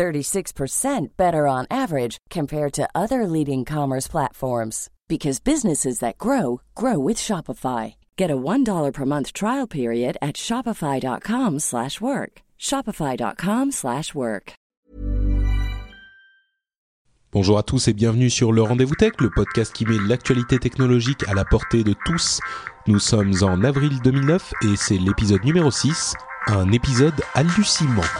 36% better on average compared to other leading commerce platforms because businesses that grow grow with Shopify. Get a $1 per month trial period at shopify.com/work. shopify.com/work. Bonjour à tous et bienvenue sur le Rendez-vous Tech, le podcast qui met l'actualité technologique à la portée de tous. Nous sommes en avril 2009 et c'est l'épisode numéro 6, un épisode hallucinant.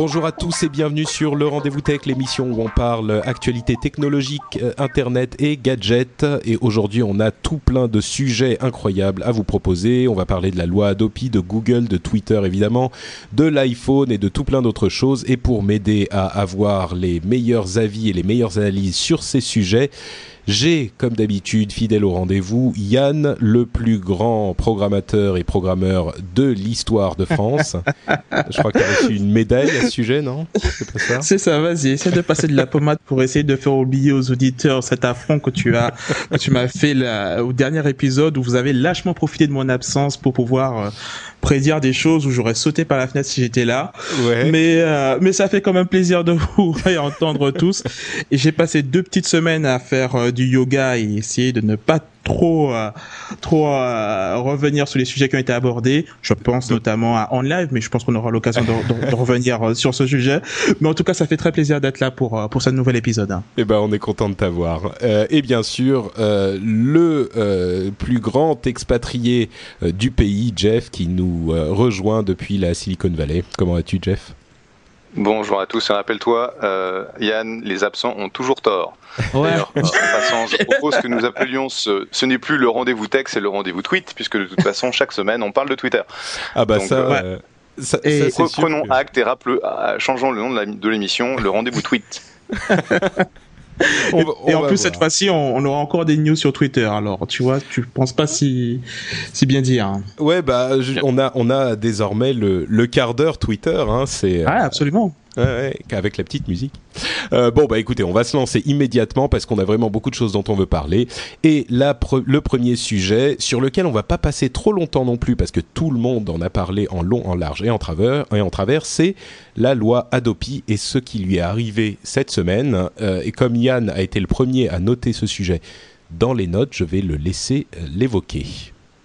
Bonjour à tous et bienvenue sur le Rendez-vous Tech, l'émission où on parle actualité technologique, euh, internet et gadgets. Et aujourd'hui, on a tout plein de sujets incroyables à vous proposer. On va parler de la loi Adopi, de Google, de Twitter évidemment, de l'iPhone et de tout plein d'autres choses. Et pour m'aider à avoir les meilleurs avis et les meilleures analyses sur ces sujets, j'ai, comme d'habitude, fidèle au rendez-vous, Yann, le plus grand programmateur et programmeur de l'histoire de France. Je crois qu'il a reçu une médaille à ce sujet, non? C'est ça? C'est ça, vas-y, essaie de passer de la pommade pour essayer de faire oublier aux auditeurs cet affront que tu as, que tu m'as fait là, au dernier épisode où vous avez lâchement profité de mon absence pour pouvoir euh, prédire des choses où j'aurais sauté par la fenêtre si j'étais là. Ouais. Mais euh, mais ça fait quand même plaisir de vous entendre tous. Et j'ai passé deux petites semaines à faire euh, du yoga et essayer de ne pas trop euh, trop euh, revenir sur les sujets qui ont été abordés. Je pense notamment à On Live, mais je pense qu'on aura l'occasion de, revenir euh, sur ce sujet. Mais en tout cas, ça fait très plaisir d'être là pour pour ce nouvel épisode. Eh ben, on est content de t'avoir. Et bien sûr, le plus grand expatrié du pays, Jeff, qui nous rejoint depuis la Silicon Valley. Comment vas-tu, Jeff? Bonjour à tous et rappelle-toi, euh, Yann, les absents ont toujours tort. Ouais. en passant, je propose que nous appelions ce, ce n'est plus le rendez-vous texte, c'est le rendez-vous tweet, puisque de toute façon, chaque semaine, on parle de Twitter. Ah bah ça, euh, ça, et ça, prenons acte et rappelons, changeons le nom de l'émission, le rendez-vous tweet. on, on et en plus cette fois-ci, on, on, aura encore des news sur Twitter. Alors, tu vois, tu penses pas si si bien dire. Hein. Ouais, bah, je, on a on a désormais le, le quart d'heure Twitter. Hein, c'est. Ah, absolument. Ouais, avec la petite musique. Euh, bon, bah écoutez, on va se lancer immédiatement parce qu'on a vraiment beaucoup de choses dont on veut parler. Et pre le premier sujet sur lequel on va pas passer trop longtemps non plus parce que tout le monde en a parlé en long, en large et en travers, travers, c'est la loi Adopi et ce qui lui est arrivé cette semaine. Euh, et comme Yann a été le premier à noter ce sujet dans les notes, je vais le laisser euh, l'évoquer.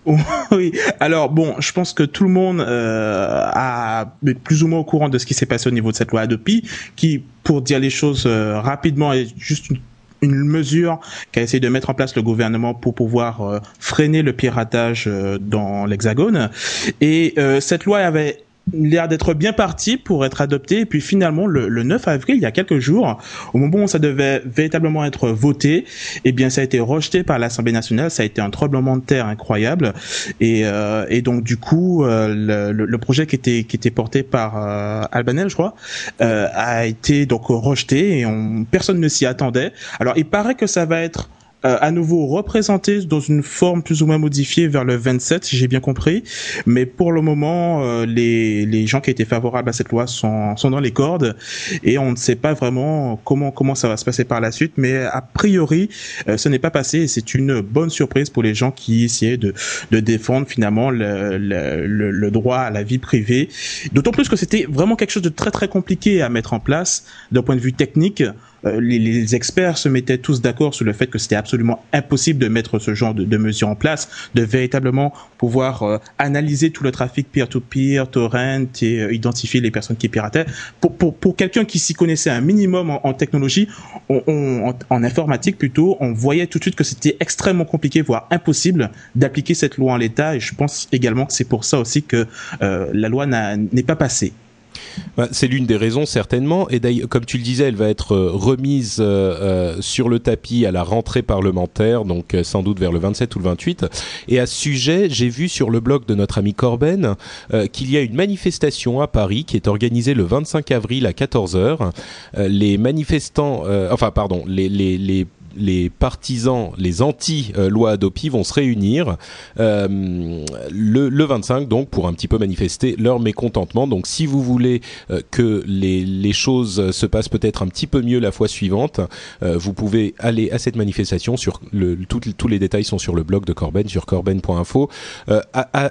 oui. Alors bon, je pense que tout le monde euh, a est plus ou moins au courant de ce qui s'est passé au niveau de cette loi Adopi, qui, pour dire les choses euh, rapidement, est juste une, une mesure qu'a essayé de mettre en place le gouvernement pour pouvoir euh, freiner le piratage euh, dans l'Hexagone. Et euh, cette loi avait l'air d'être bien parti pour être adopté. Et puis finalement, le, le, 9 avril, il y a quelques jours, au moment où ça devait véritablement être voté, eh bien, ça a été rejeté par l'Assemblée nationale. Ça a été un tremblement de terre incroyable. Et, euh, et donc, du coup, euh, le, le, projet qui était qui était porté par euh, Albanel, je crois, euh, a été donc rejeté et on, personne ne s'y attendait. Alors, il paraît que ça va être euh, à nouveau représenté dans une forme plus ou moins modifiée vers le 27, si j'ai bien compris. Mais pour le moment, euh, les, les gens qui étaient favorables à cette loi sont, sont dans les cordes et on ne sait pas vraiment comment, comment ça va se passer par la suite. Mais a priori, euh, ce n'est pas passé et c'est une bonne surprise pour les gens qui essayaient de, de défendre finalement le, le, le, le droit à la vie privée. D'autant plus que c'était vraiment quelque chose de très très compliqué à mettre en place d'un point de vue technique. Euh, les, les, experts se mettaient tous d'accord sur le fait que c'était absolument impossible de mettre ce genre de, de mesures en place, de véritablement pouvoir euh, analyser tout le trafic peer-to-peer, torrent et euh, identifier les personnes qui pirataient. Pour, pour, pour quelqu'un qui s'y connaissait un minimum en, en technologie, on, on, en, en, informatique plutôt, on voyait tout de suite que c'était extrêmement compliqué, voire impossible d'appliquer cette loi en l'état. Et je pense également que c'est pour ça aussi que euh, la loi n'est pas passée. Bah, c'est l'une des raisons certainement. Et d'ailleurs, comme tu le disais, elle va être euh, remise euh, euh, sur le tapis à la rentrée parlementaire, donc sans doute vers le 27 ou le 28. Et à ce sujet, j'ai vu sur le blog de notre ami Corben qu'il y a une manifestation à Paris qui est organisée le 25 avril à 14 h les manifestants, enfin pardon, les, les, les les partisans, les anti-loi Adopi vont se réunir euh, le, le 25 donc pour un petit peu manifester leur mécontentement. Donc si vous voulez euh, que les, choses se passent peut-être un petit peu mieux la fois suivante, euh, vous pouvez aller à cette manifestation. Sur tous les détails sont sur le blog de Corben sur corben.info.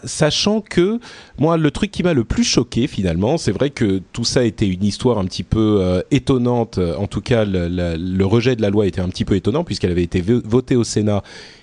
sachant que moi le truc qui m'a le plus choqué finalement, c'est vrai que tout ça était une histoire un petit peu étonnante. En tout cas, le rejet de la loi était un petit peu étonnant puisqu'elle avait été votée au Sénat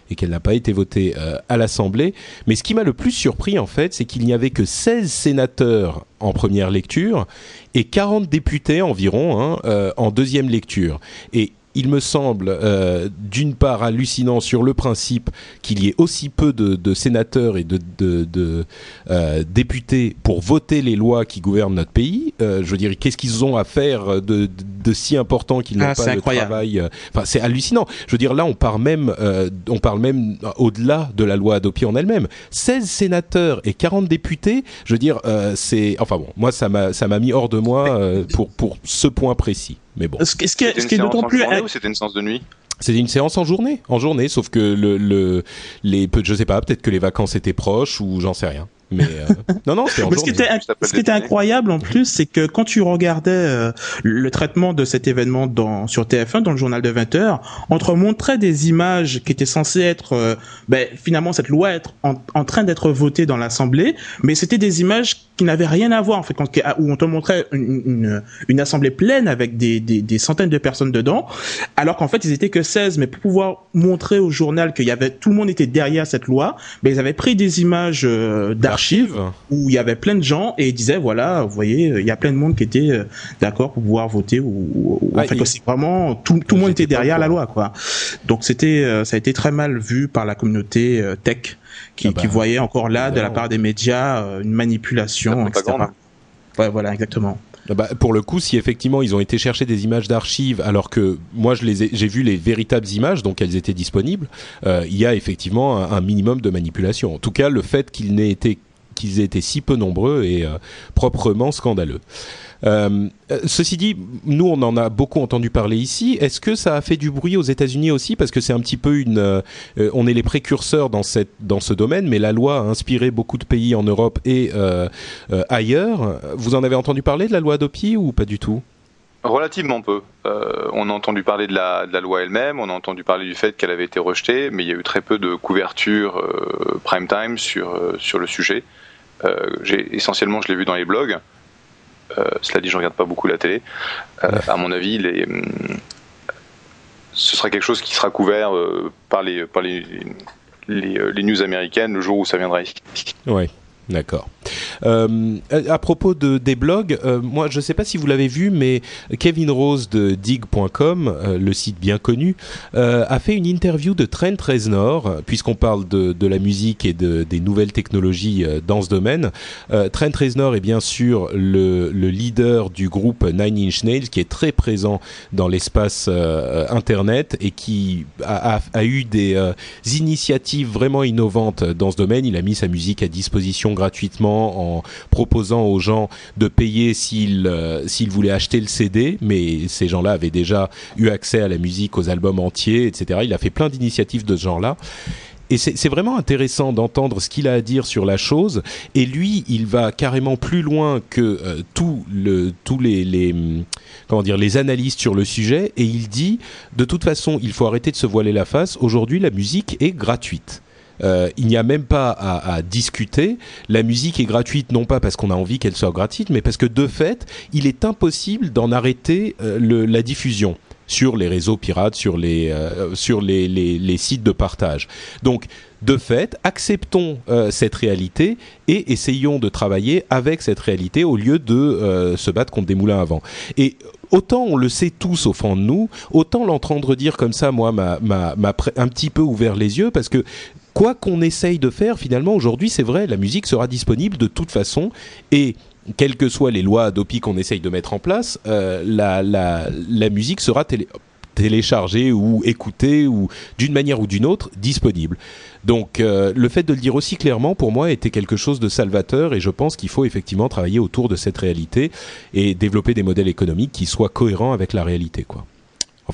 et qu'elle n'a pas été votée euh, à l'Assemblée. Mais ce qui m'a le plus surpris en fait, c'est qu'il n'y avait que 16 sénateurs en première lecture et 40 députés environ hein, euh, en deuxième lecture. Et il me semble euh, d'une part hallucinant sur le principe qu'il y ait aussi peu de, sénateurs et de, euh, députés pour voter les lois qui gouvernent notre pays. Euh, je veux dire, qu'est-ce qu'ils ont à faire de, si important qu'ils n'ont ah, pas de travail Enfin, c'est hallucinant. Je veux dire, là, on parle même, on parle même au-delà de la loi Adopi en elle-même. 16 sénateurs et 40 députés. Je veux dire, c'est, enfin bon, moi, ça m'a, ça m'a mis hors de moi pour pour ce point précis. Mais bon. Ce, ce qui est, d'autant plus. Ou c'était une séance de nuit? C'était une séance en journée, en journée, sauf que le, le les, je sais pas, peut-être que les vacances étaient proches ou j'en sais rien. Mais euh, non, non, c'est ce qui était, ce qui était incroyable en plus, c'est que quand tu regardais euh, le traitement de cet événement dans sur TF1 dans le journal de 20 h on te montrait des images qui étaient censées être, euh, ben, finalement cette loi être en, en train d'être votée dans l'Assemblée, mais c'était des images qui n'avaient rien à voir en fait, quand, où on te montrait une, une, une assemblée pleine avec des, des, des, centaines de personnes dedans, alors qu'en fait ils étaient que 16, mais pour pouvoir montrer au journal qu'il y avait tout le monde était derrière cette loi, ben ils avaient pris des images d'archives où il y avait plein de gens et ils disaient voilà, vous voyez, il y a plein de monde qui était euh, d'accord pour pouvoir voter ou, en fait c'est vraiment tout, tout le monde était derrière la loi quoi. Donc c'était euh, ça a été très mal vu par la communauté euh, tech qui, ah bah, qui voyait encore là de la part des médias une manipulation etc. Ouais, voilà exactement. Ah bah, pour le coup, si effectivement ils ont été chercher des images d'archives, alors que moi je les j'ai vu les véritables images, donc elles étaient disponibles, il y a effectivement un, un, minimum de manipulation. En tout cas, le fait qu'il n'ait été qu'ils étaient si peu nombreux et euh, proprement scandaleux. Euh, euh, ceci dit, nous on en a beaucoup entendu parler ici. Est-ce que ça a fait du bruit aux États-Unis aussi? Parce que c'est un petit peu une, on est les précurseurs dans cette dans ce domaine, mais la loi a inspiré beaucoup de pays en Europe et ailleurs. Vous en avez entendu parler de la loi Adopi ou pas du tout? Relativement peu. on a entendu parler de la, de la loi elle-même, on a entendu parler du fait qu'elle avait été rejetée, mais il y a eu très peu de couverture prime time sur, sur le sujet. Euh, essentiellement, je l'ai vu dans les blogs. Euh, cela dit, je regarde pas beaucoup la télé. Euh, à mon avis, les, ce sera quelque chose qui sera couvert par les par les, les, les, news américaines le jour où ça viendra ici. Ouais. D'accord. Euh, à propos de, des blogs, euh, moi je ne sais pas si vous l'avez vu, mais Kevin Rose de dig.com, euh, le site bien connu, euh, a fait une interview de Trent Reznor, puisqu'on parle de, la musique et de, des nouvelles technologies euh, dans ce domaine. Trent Reznor est bien sûr le, le, leader du groupe Nine Inch Nails, qui est très présent dans l'espace Internet et qui a eu des initiatives vraiment innovantes dans ce domaine. Il a mis sa musique à disposition gratuitement en proposant aux gens de payer s'ils euh, voulaient acheter le CD, mais ces gens-là avaient déjà eu accès à la musique, aux albums entiers, etc. Il a fait plein d'initiatives de ce genre-là. Et c'est vraiment intéressant d'entendre ce qu'il a à dire sur la chose. Et lui, il va carrément plus loin que euh, tout le, tous les, les, comment dire, les analystes sur le sujet. Et il dit, de toute façon, il faut arrêter de se voiler la face. Aujourd'hui, la musique est gratuite. Euh, il n'y a même pas à, discuter. La musique est gratuite non pas parce qu'on a envie qu'elle soit gratuite, mais parce que de fait, il est impossible d'en arrêter euh, la diffusion sur les réseaux pirates, sur les euh, sur les, sites de partage. Donc de fait, acceptons cette réalité et essayons de travailler avec cette réalité au lieu de se battre contre des moulins à vent. Et autant on le sait tous au fond de nous, autant l'entendre dire comme ça, moi, m'a un petit peu ouvert les yeux parce que quoi qu'on essaye de faire, finalement, aujourd'hui, c'est vrai, la musique sera disponible de toute façon et quelles que soient les lois Adopi qu'on essaye de mettre en place, la, la, musique sera télé téléchargée ou écoutée ou d'une manière ou d'une autre disponible. Donc le fait de le dire aussi clairement pour moi était quelque chose de salvateur et je pense qu'il faut effectivement travailler autour de cette réalité et développer des modèles économiques qui soient cohérents avec la réalité.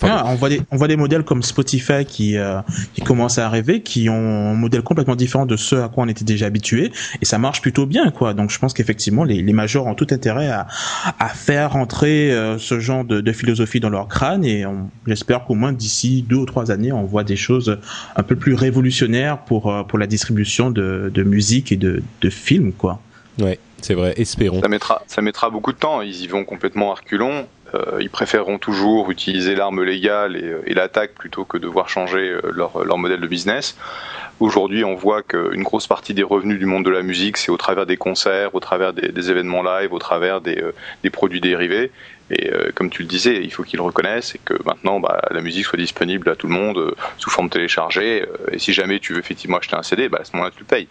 Ah, on voit des on voit des modèles comme Spotify qui euh, qui commencent à arriver, qui ont un modèle complètement différent de ceux à quoi on était déjà habitué, et ça marche plutôt bien quoi. Donc je pense qu'effectivement les les majors ont tout intérêt à à faire entrer euh, ce genre de, de, philosophie dans leur crâne, et j'espère qu'au moins d'ici deux ou trois années on voit des choses un peu plus révolutionnaires pour euh, pour la distribution de de musique et de de films quoi. Ouais, c'est vrai. Espérons. Ça mettra ça mettra beaucoup de temps. Ils y vont complètement à reculons ils préféreront toujours utiliser l'arme légale et, euh, l'attaque plutôt que devoir changer euh, leur, modèle de business. Aujourd'hui, on voit qu'une grosse partie des revenus du monde de la musique, c'est au travers des concerts, au travers des, événements live, au travers des, produits dérivés. Et euh, comme tu le disais, il faut qu'ils reconnaissent et que maintenant bah, la musique soit disponible à tout le monde euh, sous forme téléchargée. Euh, et si jamais tu veux effectivement acheter un CD, bah, à ce moment-là tu le payes.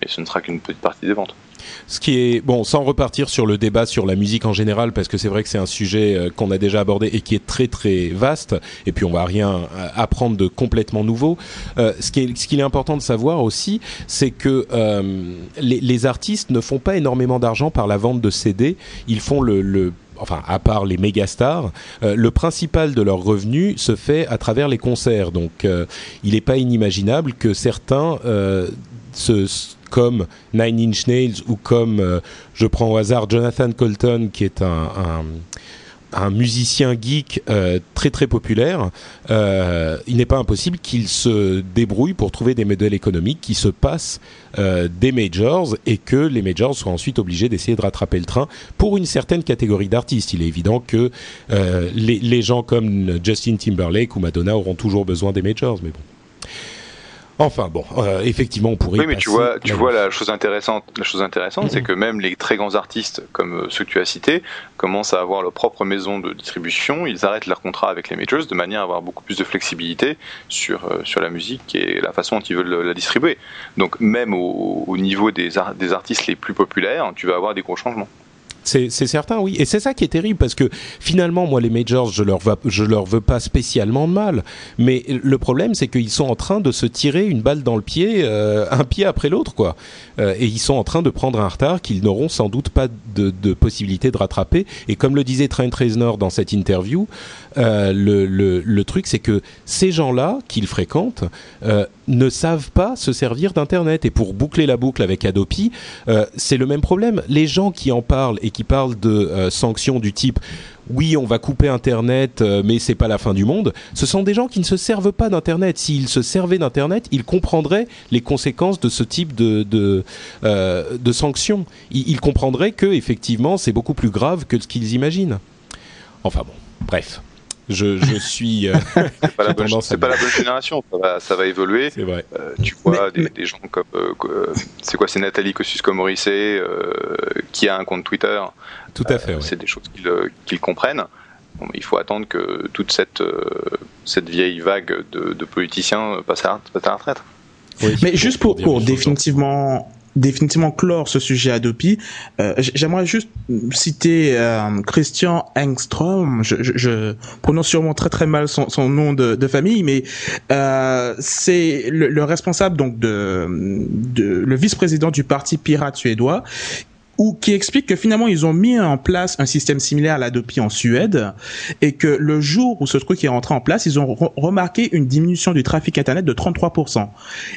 Mais ce ne sera qu'une petite partie des ventes. Ce qui est bon, sans repartir sur le débat sur la musique en général, parce que c'est vrai que c'est un sujet qu'on a déjà abordé et qui est très très vaste. Et puis on va rien apprendre de complètement nouveau. ce qui est qu'il est important de savoir aussi, c'est que les, artistes ne font pas énormément d'argent par la vente de CD. Ils font le, enfin à part les méga stars, euh, le principal de leurs revenus se fait à travers les concerts. Donc euh, il n'est pas inimaginable que certains euh, comme Nine Inch Nails ou comme, je prends au hasard, Jonathan Colton, qui est un, un musicien geek euh, très très populaire, euh, il n'est pas impossible qu'il se débrouille pour trouver des modèles économiques qui se passent euh, des majors et que les majors soient ensuite obligés d'essayer de rattraper le train pour une certaine catégorie d'artistes. Il est évident que les, les gens comme Justin Timberlake ou Madonna auront toujours besoin des majors, mais bon. Enfin bon, euh, effectivement, on pourrait. Oui, mais tu vois, tu vois la chose intéressante. La chose intéressante, c'est que même les très grands artistes, comme euh, ceux que tu as cités, commencent à avoir leur propre maison de distribution. Ils arrêtent leur contrat avec les majors de manière à avoir beaucoup plus de flexibilité sur euh, sur la musique et la façon dont ils veulent la distribuer. Donc même au, au niveau des, des artistes les plus populaires, tu vas avoir des gros changements. C'est certain, oui. Et c'est ça qui est terrible parce que finalement, moi, les majors, je leur, je leur veux pas spécialement de mal. Mais le problème, c'est qu'ils sont en train de se tirer une balle dans le pied, euh, un pied après l'autre, quoi. Euh, et ils sont en train de prendre un retard qu'ils n'auront sans doute pas de, possibilité de rattraper. Et comme le disait Trent Reznor dans cette interview, euh, le, le, le, truc, c'est que ces gens-là qu'ils fréquentent ne savent pas se servir d'Internet. Et pour boucler la boucle avec Adopi, euh, c'est le même problème. Les gens qui en parlent et qui parlent de euh, sanctions du type oui, on va couper Internet, euh, mais c'est pas la fin du monde. Ce sont des gens qui ne se servent pas d'Internet. S'ils se servaient d'Internet, ils comprendraient les conséquences de ce type de de, euh, de sanctions. Ils, ils comprendraient que effectivement, c'est beaucoup plus grave que ce qu'ils imaginent. Enfin bon, bref je, je suis. Euh, c'est pas, la bonne, pas la bonne génération, ça va, ça va évoluer. C'est vrai. Euh, tu vois mais, des, mais... des, gens comme. Euh, c'est quoi C'est Nathalie Kosciusko-Morizet qui a un compte Twitter. Tout à fait. Ouais. C'est des choses qu'ils qu comprennent. Bon, il faut attendre que toute cette, cette vieille vague de, de politiciens passe à, passe à la retraite. Oui, mais juste pour, pour, pour définitivement définitivement clore ce sujet Adopi. Euh, J'aimerais juste citer euh, Christian Engström. Je, je, je, prononce sûrement très très mal son, son nom de, de, famille, mais euh, c'est le, le, responsable donc de, de le vice-président du parti pirate suédois ou qui explique que finalement ils ont mis en place un système similaire à l'Adopi en Suède et que le jour où ce truc est rentré en place, ils ont re remarqué une diminution du trafic internet de 33%.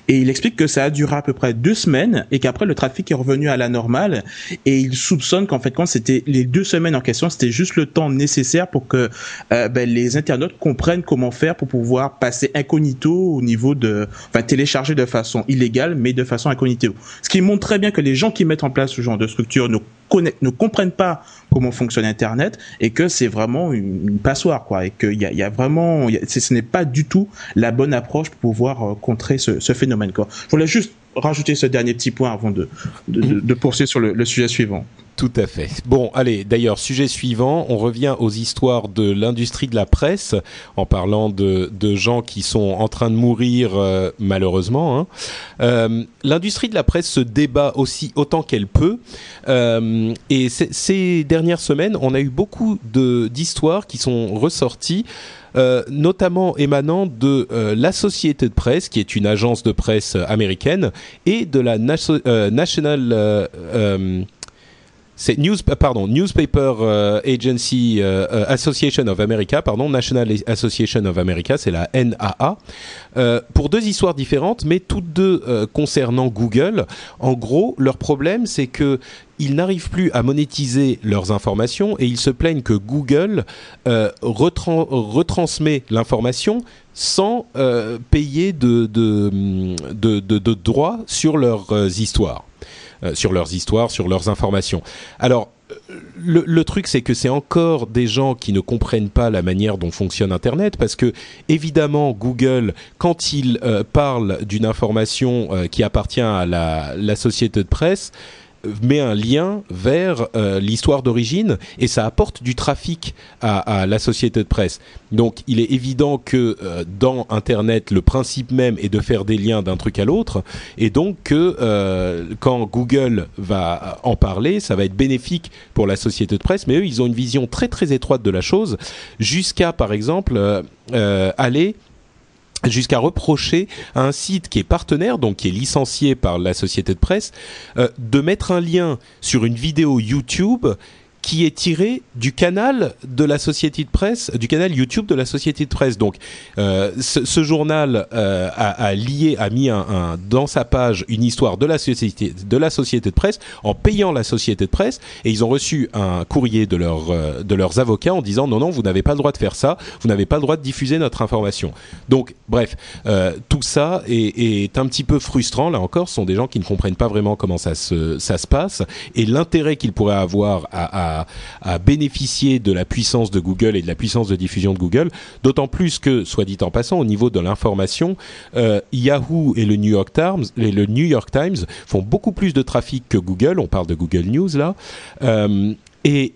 Et il explique que ça a duré à peu près deux semaines et qu'après le trafic est revenu à la normale et il soupçonne qu'en fait quand c'était les deux semaines en question, c'était juste le temps nécessaire pour que euh, ben, les internautes comprennent comment faire pour pouvoir passer incognito au niveau de, enfin télécharger de façon illégale mais de façon incognito. Ce qui montre très bien que les gens qui mettent en place ce genre de structure ne, ne comprennent pas comment fonctionne Internet et que c'est vraiment une, passoire, quoi, et qu'il y vraiment, ce n'est pas du tout la bonne approche pour pouvoir euh, contrer ce, phénomène, quoi. Je voulais juste rajouter ce dernier petit point avant de, de, poursuivre sur le, sujet suivant. Tout à fait. Bon, allez, d'ailleurs, sujet suivant, on revient aux histoires de l'industrie de la presse, en parlant de, de, gens qui sont en train de mourir euh, malheureusement. Hein. Euh, l'industrie de la presse se débat aussi autant qu'elle peut, euh, et ces dernières semaines, on a eu beaucoup d'histoires qui sont ressorties. Notamment émanant de euh, l'Associated Press, qui est une agence de presse américaine, et de la National c'est news, pardon, Newspaper Agency Association of America, pardon, National Association of America, c'est la NAA, pour deux histoires différentes, mais toutes deux concernant Google. En gros, leur problème, c'est que ils n'arrivent plus à monétiser leurs informations et ils se plaignent que Google euh, retransmet l'information sans euh, payer de, de, de, droits sur leurs euh, histoires, sur leurs histoires, sur leurs informations. Alors, le, le, truc, c'est que c'est encore des gens qui ne comprennent pas la manière dont fonctionne Internet, parce que évidemment, Google, quand il parle d'une information qui appartient à la, la société de presse, met un lien vers euh, l'histoire d'origine et ça apporte du trafic à, la société de presse. Donc il est évident que euh, dans Internet, le principe même est de faire des liens d'un truc à l'autre et donc que euh, quand Google va en parler, ça va être bénéfique pour la société de presse, mais eux, ils ont une vision très très étroite de la chose jusqu'à par exemple aller jusqu'à reprocher à un site qui est partenaire, donc qui est licencié par la société de presse, euh, de mettre un lien sur une vidéo YouTube qui est tiré du canal de la société de presse, du canal YouTube de la société de presse. Donc, euh, ce, journal euh, a, lié, a mis dans sa page une histoire de la société de la société de presse en payant la société de presse, et ils ont reçu un courrier de leur euh, de leurs avocats en disant non non vous n'avez pas le droit de faire ça, vous n'avez pas le droit de diffuser notre information. Donc, bref, tout ça est, un petit peu frustrant. Là encore, ce sont des gens qui ne comprennent pas vraiment comment ça se ça se passe et l'intérêt qu'ils pourraient avoir à à, bénéficier de la puissance de Google et de la puissance de diffusion de Google, d'autant plus que, soit dit en passant, au niveau de l'information, euh, Yahoo et le New York Times, le New York Times font beaucoup plus de trafic que Google. On parle de Google News là, euh, et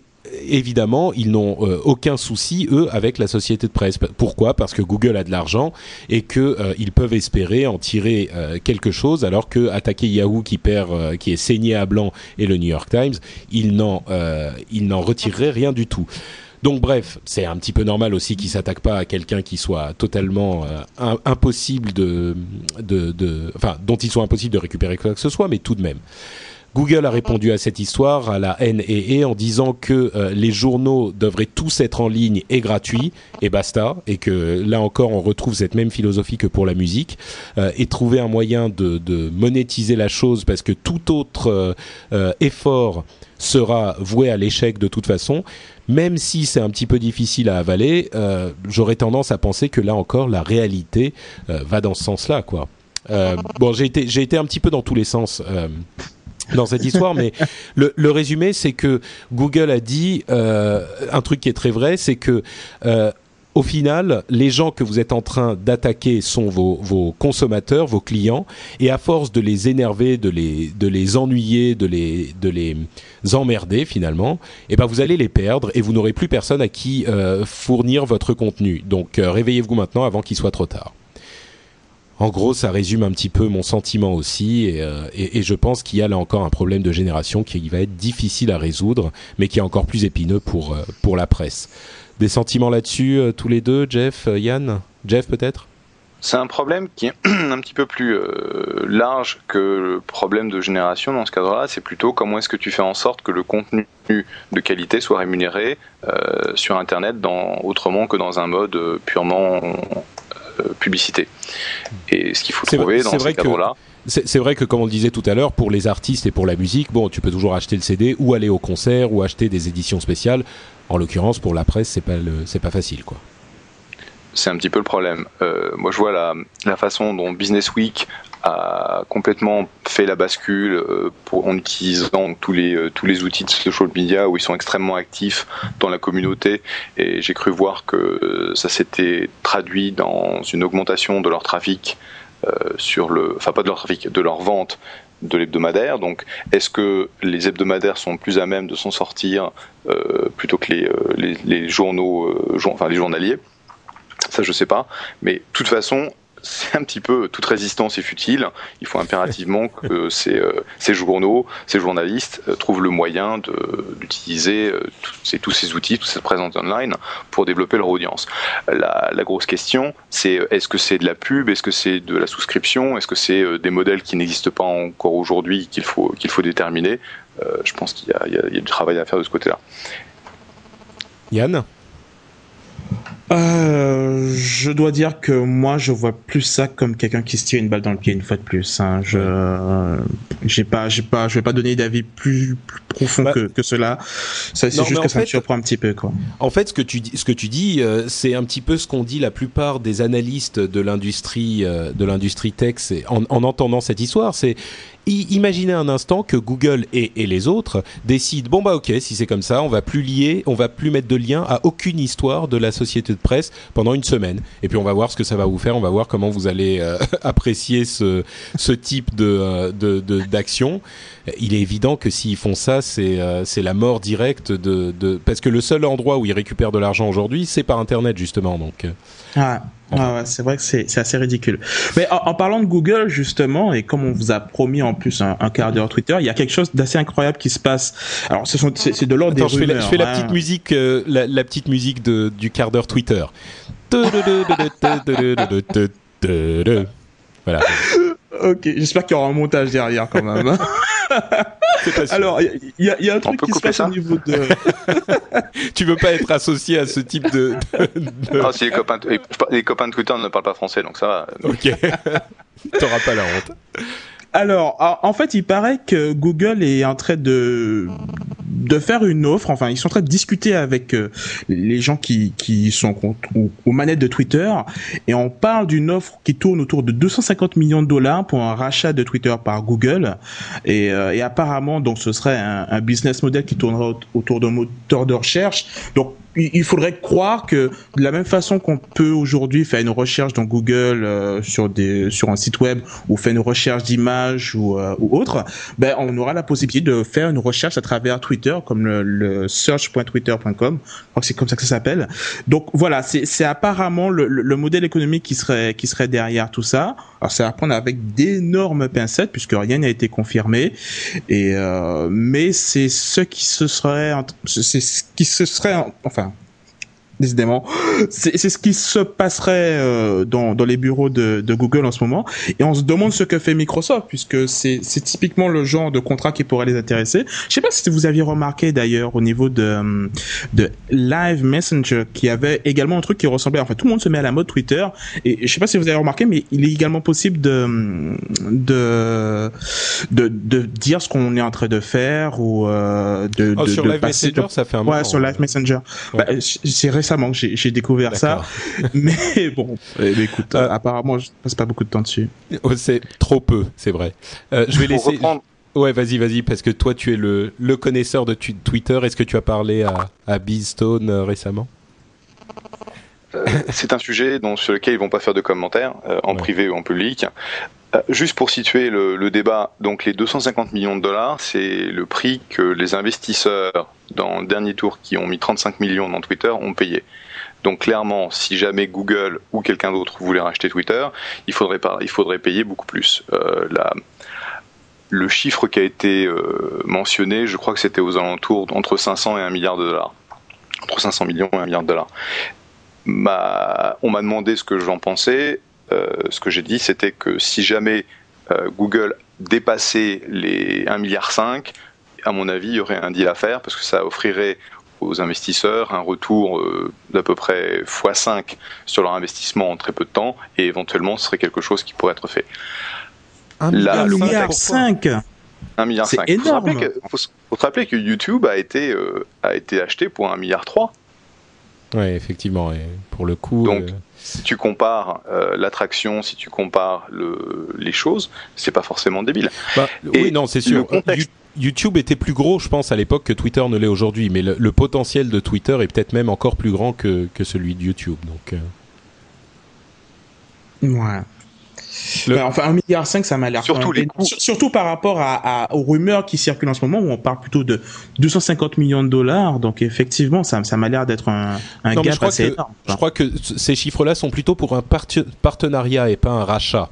évidemment, ils n'ont euh, aucun souci eux avec la société de presse. Pourquoi? Parce que Google a de l'argent et que euh, peuvent espérer en tirer euh, quelque chose, alors que attaquer Yahoo qui perd, qui est saigné à blanc et le New York Times, ils n'en ils retireraient rien du tout. Donc bref, c'est un petit peu normal aussi qu'ils s'attaquent pas à quelqu'un qui soit totalement impossible de, de, enfin, dont il soit impossible de récupérer quoi que ce soit, mais tout de même. Google a répondu à cette histoire, à la NEE, en disant que euh, les journaux devraient tous être en ligne et gratuits, et basta, et que là encore on retrouve cette même philosophie que pour la musique, euh, et trouver un moyen de, de, monétiser la chose, parce que tout autre euh, effort sera voué à l'échec de toute façon. Même si c'est un petit peu difficile à avaler, j'aurais tendance à penser que là encore la réalité va dans ce sens-là, quoi. bon, j'ai été, j'ai été un petit peu dans tous les sens dans cette histoire, mais le, résumé, c'est que Google a dit euh, un truc qui est très vrai, c'est que euh, au final, les gens que vous êtes en train d'attaquer sont vos, vos, consommateurs, vos clients, et à force de les énerver, de les, ennuyer, de les, de les emmerder finalement, eh ben vous allez les perdre et vous n'aurez plus personne à qui euh, fournir votre contenu. Donc euh, réveillez-vous maintenant avant qu'il soit trop tard en gros, ça résume un petit peu mon sentiment aussi, et, euh, je pense qu'il y a là encore un problème de génération qui va être difficile à résoudre, mais qui est encore plus épineux pour euh, la presse. Des sentiments là-dessus, euh, tous les deux, Jeff, Yann, Jeff peut-être? C'est un problème qui est un petit peu plus large que le problème de génération dans ce cadre-là. C'est plutôt comment est-ce que tu fais en sorte que le contenu de qualité soit rémunéré sur Internet autrement que dans un mode purement publicité. Et ce qu'il faut trouver dans ce cadre-là. C'est vrai que, comme on le disait tout à l'heure, pour les artistes et pour la musique, bon, tu peux toujours acheter le CD ou aller au concert ou acheter des éditions spéciales. En l'occurrence, pour la presse, c'est pas c'est pas facile, quoi c'est un petit peu le problème. Euh, moi, je vois la, la, façon dont Business Week a complètement fait la bascule euh, pour, en utilisant tous les, euh, tous les outils de social media où ils sont extrêmement actifs dans la communauté. Et j'ai cru voir que ça s'était traduit dans une augmentation de leur trafic sur le, enfin pas de leur trafic, de leur vente de l'hebdomadaire. Donc, est-ce que les hebdomadaires sont plus à même de s'en sortir plutôt que les, les, journaux, enfin les journaliers? Ça, je sais pas. Mais de toute façon, c'est un petit peu toute résistance est futile. Il faut impérativement que ces, euh, ces journaux, ces journalistes euh, trouvent le moyen d'utiliser euh, tous ces outils, toute cette présence online pour développer leur audience. La, la grosse question, c'est est-ce que c'est de la pub, est-ce que c'est de la souscription, est-ce que c'est des modèles qui n'existent pas encore aujourd'hui qu'il faut qu'il faut déterminer? je pense qu'il y, y, a du travail à faire de ce côté-là. Yann? Euh, je dois dire que moi, je vois plus ça comme quelqu'un qui se tire une balle dans le pied une fois de plus. Hein. Je, j'ai pas, j'ai pas, je vais pas donner d'avis plus, plus profond bah, que, que cela. Ça, c'est juste que ça me surprend un petit peu, quoi. En fait, ce que tu dis, ce que tu dis, euh, c'est un petit peu ce qu'ont dit la plupart des analystes de l'industrie, euh, de l'industrie tech, en, en entendant cette histoire. C'est imaginez un instant que Google et, les autres décident bon bah ok si c'est comme ça on va plus lier on va plus mettre de lien à aucune histoire de la société de presse pendant une semaine. Et puis on va voir ce que ça va vous faire on va voir comment vous allez euh, apprécier ce, type de euh, d'action. Il est évident que s'ils font ça c'est euh, c'est la mort directe de, de parce que le seul endroit où ils récupèrent de l'argent aujourd'hui c'est par internet justement donc ah. Ah ouais, c'est vrai que c'est assez ridicule. Mais en, parlant de Google justement, et comme on vous a promis en plus un, quart d'heure Twitter, il y a quelque chose d'assez incroyable qui se passe. Alors c'est de l'ordre des je rumeurs. Fais la, je fais la hein. petite musique, euh, la, petite musique de, du quart d'heure Twitter. voilà. Ok, j'espère qu'il y aura un montage derrière quand même. Alors, il y, y, a un truc qui se passe au niveau de. tu veux pas être associé à ce type de. de... Ah, si les copains, les copains de Twitter ne parlent pas français, donc ça va. Ok. T'auras pas la honte. Alors, en fait, il paraît que Google est en train de de faire une offre. Enfin, ils sont en train de discuter avec euh, les gens qui qui sont aux, manettes de Twitter, et on parle d'une offre qui tourne autour de 250 millions de dollars pour un rachat de Twitter par Google. Et, euh, et apparemment, donc, ce serait un, business model qui tournerait autour d'un moteur de recherche. Donc, il faudrait croire que de la même façon qu'on peut aujourd'hui faire une recherche dans Google euh, sur des sur un site web ou faire une recherche d'images ou, euh, ou autre, ben on aura la possibilité de faire une recherche à travers Twitter comme le, le search.twitter.com. Je crois que c'est comme ça que ça s'appelle. Donc voilà, c'est apparemment le, le, modèle économique qui serait qui serait derrière tout ça. Alors c'est à prendre avec d'énormes pincettes puisque rien n'a été confirmé et euh, mais c'est ce qui se serait c'est ce qui se serait enfin décidément. C'est ce qui se passerait euh, dans, dans les bureaux de, de, Google en ce moment. Et on se demande ce que fait Microsoft, puisque c'est typiquement le genre de contrat qui pourrait les intéresser. Je sais pas si vous aviez remarqué d'ailleurs au niveau de, de Live Messenger, qui avait également un truc qui ressemblait, enfin tout le monde se met à la mode Twitter. Et je sais pas si vous avez remarqué, mais il est également possible de, de, de, de dire ce qu'on est en train de faire ou euh, de, oh, de, sur Live Messenger, ça fait un moment. Ouais, sur Live Messenger. Bah, c'est récemment que j'ai découvert ça. Mais bon, eh écoute, euh, apparemment, je passe pas beaucoup de temps dessus. Oh, c'est trop peu, c'est vrai. Euh, je vais laisser. Ouais, vas-y, vas-y, parce que toi, tu es le, le connaisseur de Twitter. Est-ce que tu as parlé à, à Beastone euh, récemment? C'est un sujet dont, sur lequel ils vont pas faire de commentaires, en privé ou en public. juste pour situer le, le, débat, donc les 250 millions de dollars, c'est le prix que les investisseurs dans le dernier tour qui ont mis 35 millions dans Twitter ont payé. Donc clairement, si jamais Google ou quelqu'un d'autre voulait racheter Twitter, il faudrait, pas, il faudrait payer beaucoup plus. Euh, la, le chiffre qui a été euh, mentionné, je crois que c'était aux alentours entre 500 et 1 milliard de dollars. Entre 500 millions et 1 milliard de dollars. On m'a demandé ce que j'en pensais. Euh, ce que j'ai dit, c'était que si jamais euh, Google dépassait les 1 milliard 5, à mon avis, il y aurait un deal à faire parce que ça offrirait aux investisseurs un retour euh, d'à peu près x5 sur leur investissement en très peu de temps et éventuellement ce serait quelque chose qui pourrait être fait. Un milliard 5 Un milliard C'est énorme. Il faut, se rappeler que YouTube a été, a été acheté pour un milliard 3. Oui, effectivement. Et pour le coup. Donc, euh, si tu compares l'attraction, si tu compares le, les choses, c'est pas forcément débile. Bah, oui, non, c'est sûr. YouTube était plus gros, je pense, à l'époque que Twitter ne l'est aujourd'hui, mais le, potentiel de Twitter est peut-être même encore plus grand que, que celui de YouTube. Donc, euh. Ouais. Enfin, un milliard cinq, ça m'a l'air surtout les surtout par rapport à, aux rumeurs qui circulent en ce moment où on parle plutôt de 250 millions de dollars. Donc effectivement, ça, ça m'a l'air d'être un, un gap assez énorme. Je crois que ces chiffres-là sont plutôt pour un partenariat et pas un rachat.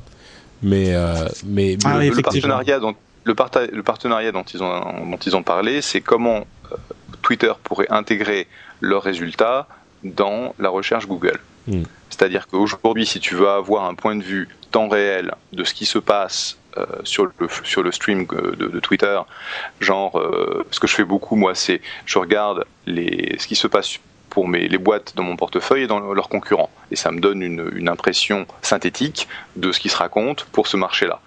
Mais, euh, mais, ah le, partenariat dont, le, le, partenariat dont ils ont, dont ils ont parlé, c'est comment euh, Twitter pourrait intégrer leurs résultats dans la recherche Google. Hmm. C'est-à-dire qu'aujourd'hui, si tu veux avoir un point de vue temps réel de ce qui se passe euh, sur, le, sur le stream de, Twitter, genre, ce que je fais beaucoup, moi, c'est je regarde les, ce qui se passe pour mes, les boîtes dans mon portefeuille et dans leurs concurrents. Et ça me donne une, une impression synthétique de ce qui se raconte pour ce marché-là.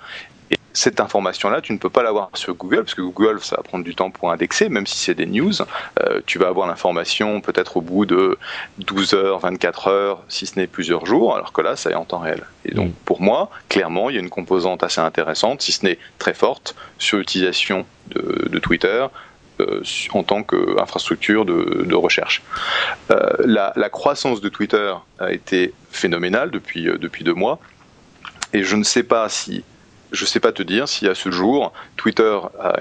Et cette information-là, tu ne peux pas l'avoir sur Google, parce que Google, ça va prendre du temps pour indexer, même si c'est des news. Euh, tu vas avoir l'information peut-être au bout de 12 heures, 24 heures, si ce n'est plusieurs jours, alors que là, ça est en temps réel. Et donc, mm. pour moi, clairement, il y a une composante assez intéressante, si ce n'est très forte, sur l'utilisation de, de Twitter euh, en tant qu'infrastructure de, de, recherche. Euh, la, croissance de Twitter a été phénoménale depuis, euh, depuis deux mois, et je ne sais pas si, je sais pas te dire si à ce jour Twitter a,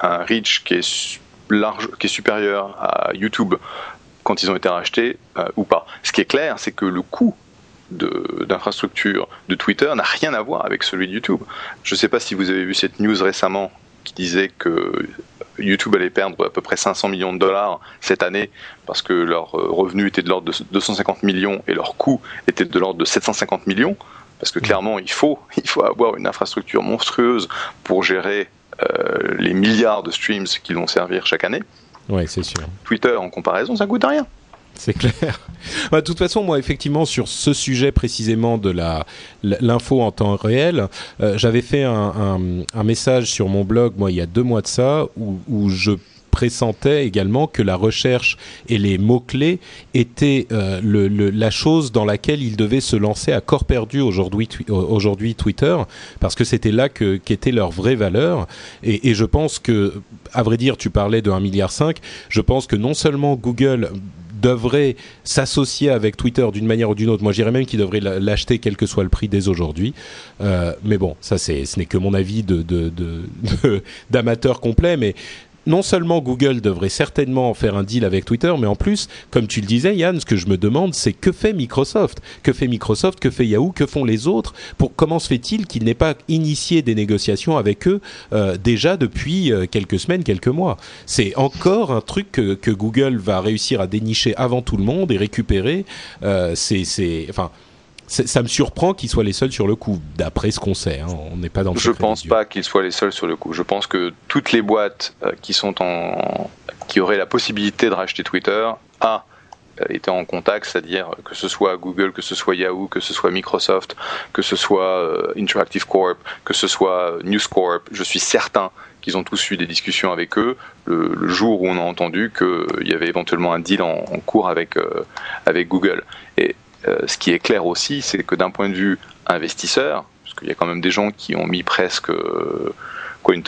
un reach qui est large, qui est supérieur à YouTube quand ils ont été rachetés ou pas. Ce qui est clair, c'est que le coût d'infrastructure de, de, Twitter n'a rien à voir avec celui de YouTube. Je ne sais pas si vous avez vu cette news récemment qui disait que YouTube allait perdre à peu près 500 millions de dollars cette année parce que leur euh, revenu était de l'ordre de 250 millions et leur coût était de l'ordre de 750 millions. Parce que clairement, il faut, il faut avoir une infrastructure monstrueuse pour gérer euh, les milliards de streams qui vont servir chaque année. Oui, c'est sûr. Twitter, en comparaison, ça coûte rien. C'est clair. Bah, de toute façon, moi, effectivement, sur ce sujet précisément de la l'info en temps réel, euh, j'avais fait un, message sur mon blog, moi, il y a deux mois de ça, où, je pressentais également que la recherche et les mots-clés étaient euh, la chose dans laquelle ils devaient se lancer à corps perdu aujourd'hui aujourd'hui Twitter parce que c'était là que qu'était leur vraie valeur et, je pense que à vrai dire tu parlais de 1,5 milliard je pense que non seulement Google devrait s'associer avec Twitter d'une manière ou d'une autre. Moi, je dirais même qu'il devrait l'acheter quel que soit le prix dès aujourd'hui. Euh, mais bon, ça, c'est, ce n'est que mon avis de, d'amateur complet. Mais non seulement Google devrait certainement faire un deal avec Twitter, mais en plus, comme tu le disais, Yann, ce que je me demande, c'est que fait Microsoft? Que fait Microsoft? Que fait Yahoo? Que font les autres? Pour comment se fait-il qu'il n'ait pas initié des négociations avec eux euh, déjà depuis euh, quelques semaines, quelques mois? C'est encore un truc que, Google va réussir à dénicher avant tout le monde et récupérer. Euh, c'est, enfin ça me surprend qu'ils soient les seuls sur le coup, d'après ce qu'on sait. Hein. On n'est pas dans. Le je pense pas qu'ils soient les seuls sur le coup. Je pense que toutes les boîtes euh, qui sont en, qui auraient la possibilité de racheter Twitter, a euh, été en contact, c'est-à-dire que ce soit Google, que ce soit Yahoo, que ce soit Microsoft, que ce soit euh, Interactive Corp, que ce soit News Corp. Je suis certain qu'ils ont tous eu des discussions avec eux le, jour où on a entendu qu'il y avait éventuellement un deal en, cours avec, avec Google. Et ce qui est clair aussi, c'est que d'un point de vue investisseur, parce qu'il y a quand même des gens qui ont mis presque euh, quoi, une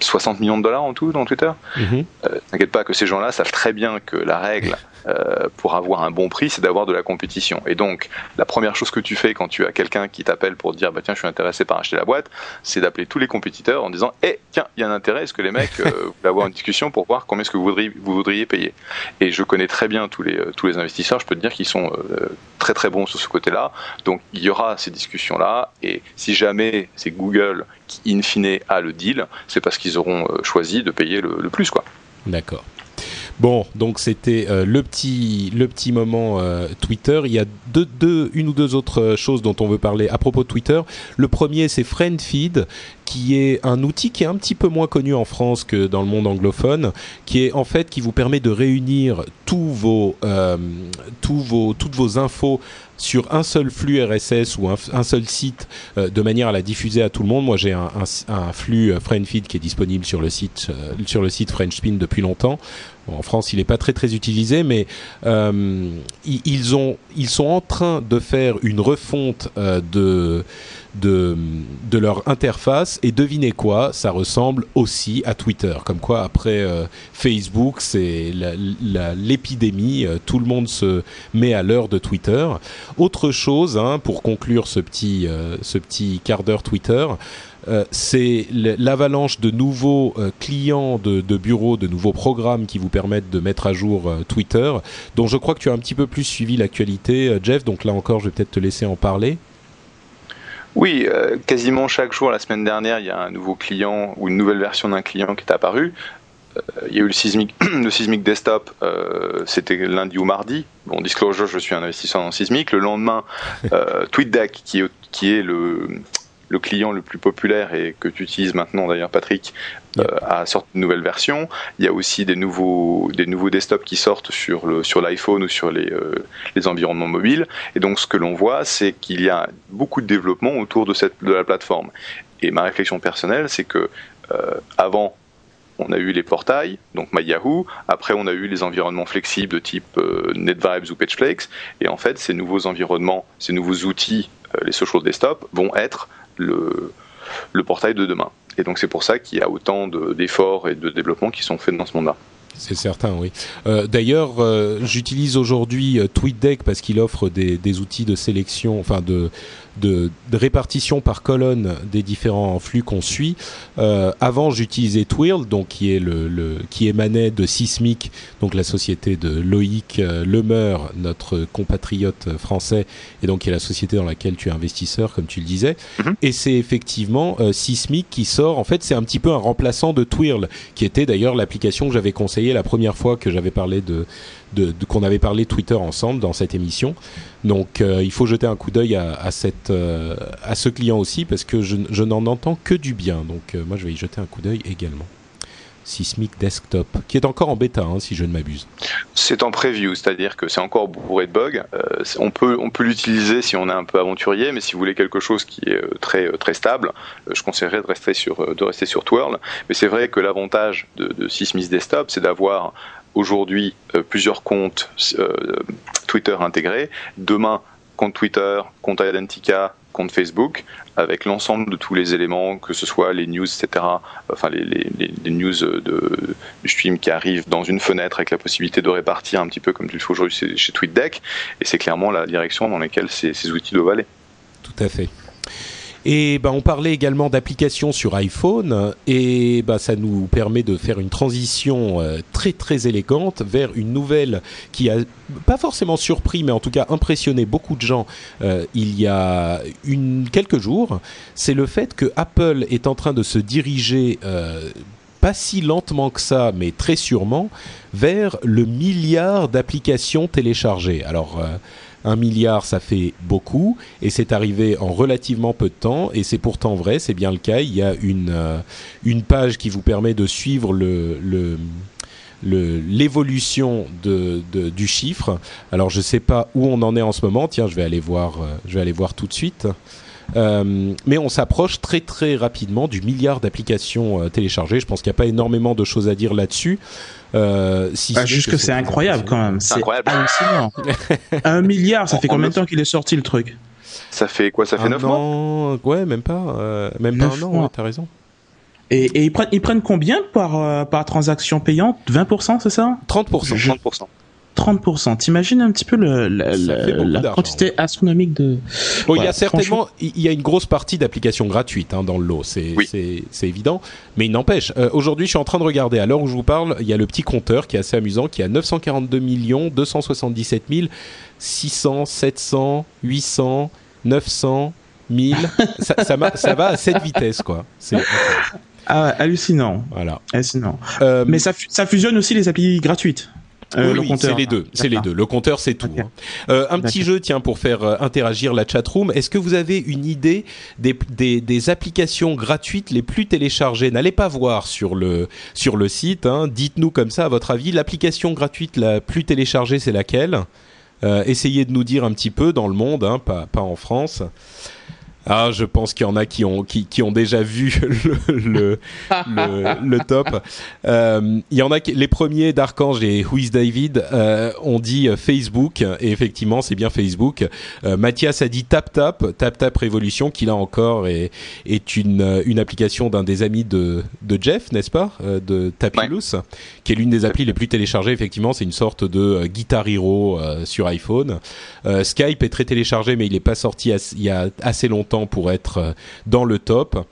60 millions de dollars en tout dans Twitter. Mm T'inquiète pas que ces gens-là savent très bien que la règle euh, pour avoir un bon prix, c'est d'avoir de la compétition. Et donc, la première chose que tu fais quand tu as quelqu'un qui t'appelle pour dire, bah tiens, je suis intéressé par acheter la boîte, c'est d'appeler tous les compétiteurs en disant, eh, tiens, il y a un intérêt, est-ce que les mecs euh, veulent avoir une discussion pour voir combien est-ce que vous voudriez, vous voudriez payer? Et je connais très bien tous les, tous les investisseurs, je peux te dire qu'ils sont très très bons sur ce côté-là. Donc, il y aura ces discussions-là. Et si jamais c'est Google qui, in fine, a le deal, c'est parce qu'ils auront choisi de payer le, le plus, quoi. D'accord. Bon, donc c'était euh, le petit moment euh, Twitter. Il y a deux, une ou deux autres euh, choses dont on veut parler à propos de Twitter. Le premier, c'est FriendFeed, qui est un outil qui est un petit peu moins connu en France que dans le monde anglophone, qui est en fait qui vous permet de réunir tous toutes vos infos sur un seul flux RSS ou un, seul site de manière à la diffuser à tout le monde. Moi, j'ai un, flux FriendFeed qui est disponible sur le site sur le site depuis longtemps en France, il n'est pas très très utilisé, mais euh, ils, ont, ils sont en train de faire une refonte euh, de, de, leur interface. Et devinez quoi, ça ressemble aussi à Twitter. Comme quoi, après euh, Facebook, c'est l'épidémie. Euh, tout le monde se met à l'heure de Twitter. Autre chose, hein, pour conclure ce petit, ce petit quart d'heure Twitter. c'est l'avalanche de nouveaux clients de, bureaux, de nouveaux programmes qui vous permettent de mettre à jour Twitter, dont je crois que tu as un petit peu plus suivi l'actualité, Jeff. Donc là encore, je vais peut-être te laisser en parler. Oui, euh, quasiment chaque jour, la semaine dernière, il y a un nouveau client ou une nouvelle version d'un client qui est apparu. Euh, il y a eu le Sismic, le Sismic Desktop, euh, c'était lundi ou mardi. Bon, disclosure, je suis un investisseur dans Sismic. Le lendemain, TweetDeck, qui qui est le, le client le plus populaire et que tu utilises maintenant d'ailleurs Patrick euh, a sorti une nouvelle version. Il y a aussi des nouveaux des nouveaux desktops qui sortent sur le sur l'iPhone ou sur les euh, les environnements mobiles. Et donc ce que l'on voit, c'est qu'il y a beaucoup de développement autour de cette de la plateforme. Et ma réflexion personnelle, c'est que euh, avant on a eu les portails, donc MyYahoo. Après, on a eu les environnements flexibles de type NetVibes ou PageFlakes. Et en fait, ces nouveaux environnements, ces nouveaux outils, les social desktop, vont être le, le portail de demain. Et donc c'est pour ça qu'il y a autant d'efforts et de développement qui sont faits dans ce monde-là. C'est certain, oui. Euh, d'ailleurs, euh, j'utilise aujourd'hui euh, TweetDeck parce qu'il offre des, des, outils de sélection, enfin de, de, répartition par colonne des différents flux qu'on suit. Euh, avant, j'utilisais Twirl, donc qui est le, le, qui émanait de Sismic, donc la société de Loïc Lemeur, notre compatriote français, et donc qui est la société dans laquelle tu es investisseur, comme tu le disais. Mhm. Et c'est effectivement Sismic qui sort. En fait, c'est un petit peu un remplaçant de Twirl, qui était d'ailleurs l'application que j'avais conseillée la première fois que j'avais parlé de qu'on avait parlé Twitter ensemble dans cette émission. Donc euh, il faut jeter un coup d'œil euh, à ce client aussi parce que je, je n'en entends que du bien. Donc euh, moi je vais y jeter un coup d'œil également. Sismic Desktop, qui est encore en bêta, hein, si je ne m'abuse. C'est en preview, c'est-à-dire que c'est encore bourré de bugs. on peut, on peut l'utiliser si on est un peu aventurier, mais si vous voulez quelque chose qui est très, très stable, je conseillerais de rester sur, de rester sur Twirl. Mais c'est vrai que l'avantage de, Sismic Desktop, c'est d'avoir aujourd'hui euh, plusieurs comptes euh, Twitter intégrés. Demain, compte Twitter, compte Identica, compte Facebook, avec l'ensemble de tous les éléments, que ce soit les news, etc., enfin les, news de, du stream qui arrivent dans une fenêtre avec la possibilité de répartir un petit peu comme tu le fais aujourd'hui chez TweetDeck, et c'est clairement la direction dans laquelle ces, ces outils doivent aller. Tout à fait. Et ben, on parlait également d'applications sur iPhone et ben, ça nous permet de faire une transition euh, très très élégante vers une nouvelle qui a pas forcément surpris mais en tout cas impressionné beaucoup de gens euh, il y a une, quelques jours. C'est le fait que Apple est en train de se diriger euh, pas si lentement que ça, mais très sûrement, vers le milliard d'applications téléchargées. Alors, un milliard, ça fait beaucoup, et c'est arrivé en relativement peu de temps, et c'est pourtant vrai, c'est bien le cas. Il y a une, euh, page qui vous permet de suivre l'évolution du chiffre. Alors je sais pas où on en est en ce moment. Tiens, je vais aller voir. Euh, je vais aller voir tout de suite. Euh, mais on s'approche très très rapidement du milliard d'applications euh, téléchargées. Je pense qu'il n'y a pas énormément de choses à dire là-dessus. Euh, si ah, juste que, c'est incroyable quand même. C'est incroyable. un milliard, ça fait combien de temps qu'il est sorti le truc? Ça fait quoi? Ça fait 9 mois? Ouais, même pas. Euh, même pas un an, t'as raison. Et, et, ils, prennent, ils prennent combien par, euh, par transaction payante? 20%, c'est ça? 30%. 30%. 30%. T'imagines un petit peu le, la quantité astronomique de. Bon, il y a certainement, il y a une grosse partie d'applications gratuites hein, dans le lot, c'est évident. Mais il n'empêche, euh, aujourd'hui, je suis en train de regarder. À l'heure où je vous parle, il y a le petit compteur qui est assez amusant, qui a 942 millions 277 600, 700, 800, 900, 1000. ça, ça, ça, va à cette vitesse, quoi. C'est ah, hallucinant. Voilà. Hallucinant. Euh, Mais ça, ça fusionne aussi les applis gratuites. Euh, oui, c'est les deux. C'est les deux. Le compteur, c'est tout. Hein. Euh, un petit jeu, tiens, pour faire euh, interagir la chatroom. Est-ce que vous avez une idée des, des, des, applications gratuites les plus téléchargées? N'allez pas voir sur le sur le site. Hein. Dites-nous comme ça, à votre avis, l'application gratuite la plus téléchargée, c'est laquelle? Essayez de nous dire un petit peu dans le monde, hein, pas, pas en France. Ah, je pense qu'il y en a qui ont qui, qui ont déjà vu le le, le, top. Euh, il y en a qui, les premiers d'Archange et Who is David euh, ont dit euh, Facebook et effectivement c'est bien Facebook. Euh, Mathias a dit Tap Tap Tap Tap Révolution qui là encore est est une une application d'un des amis de de Jeff n'est-ce pas euh, de Tapilus qui est l'une des applis les plus téléchargées effectivement c'est une sorte de Guitar Hero sur iPhone. Skype est très téléchargé mais il n'est pas sorti il y a assez longtemps pour être euh, dans le top.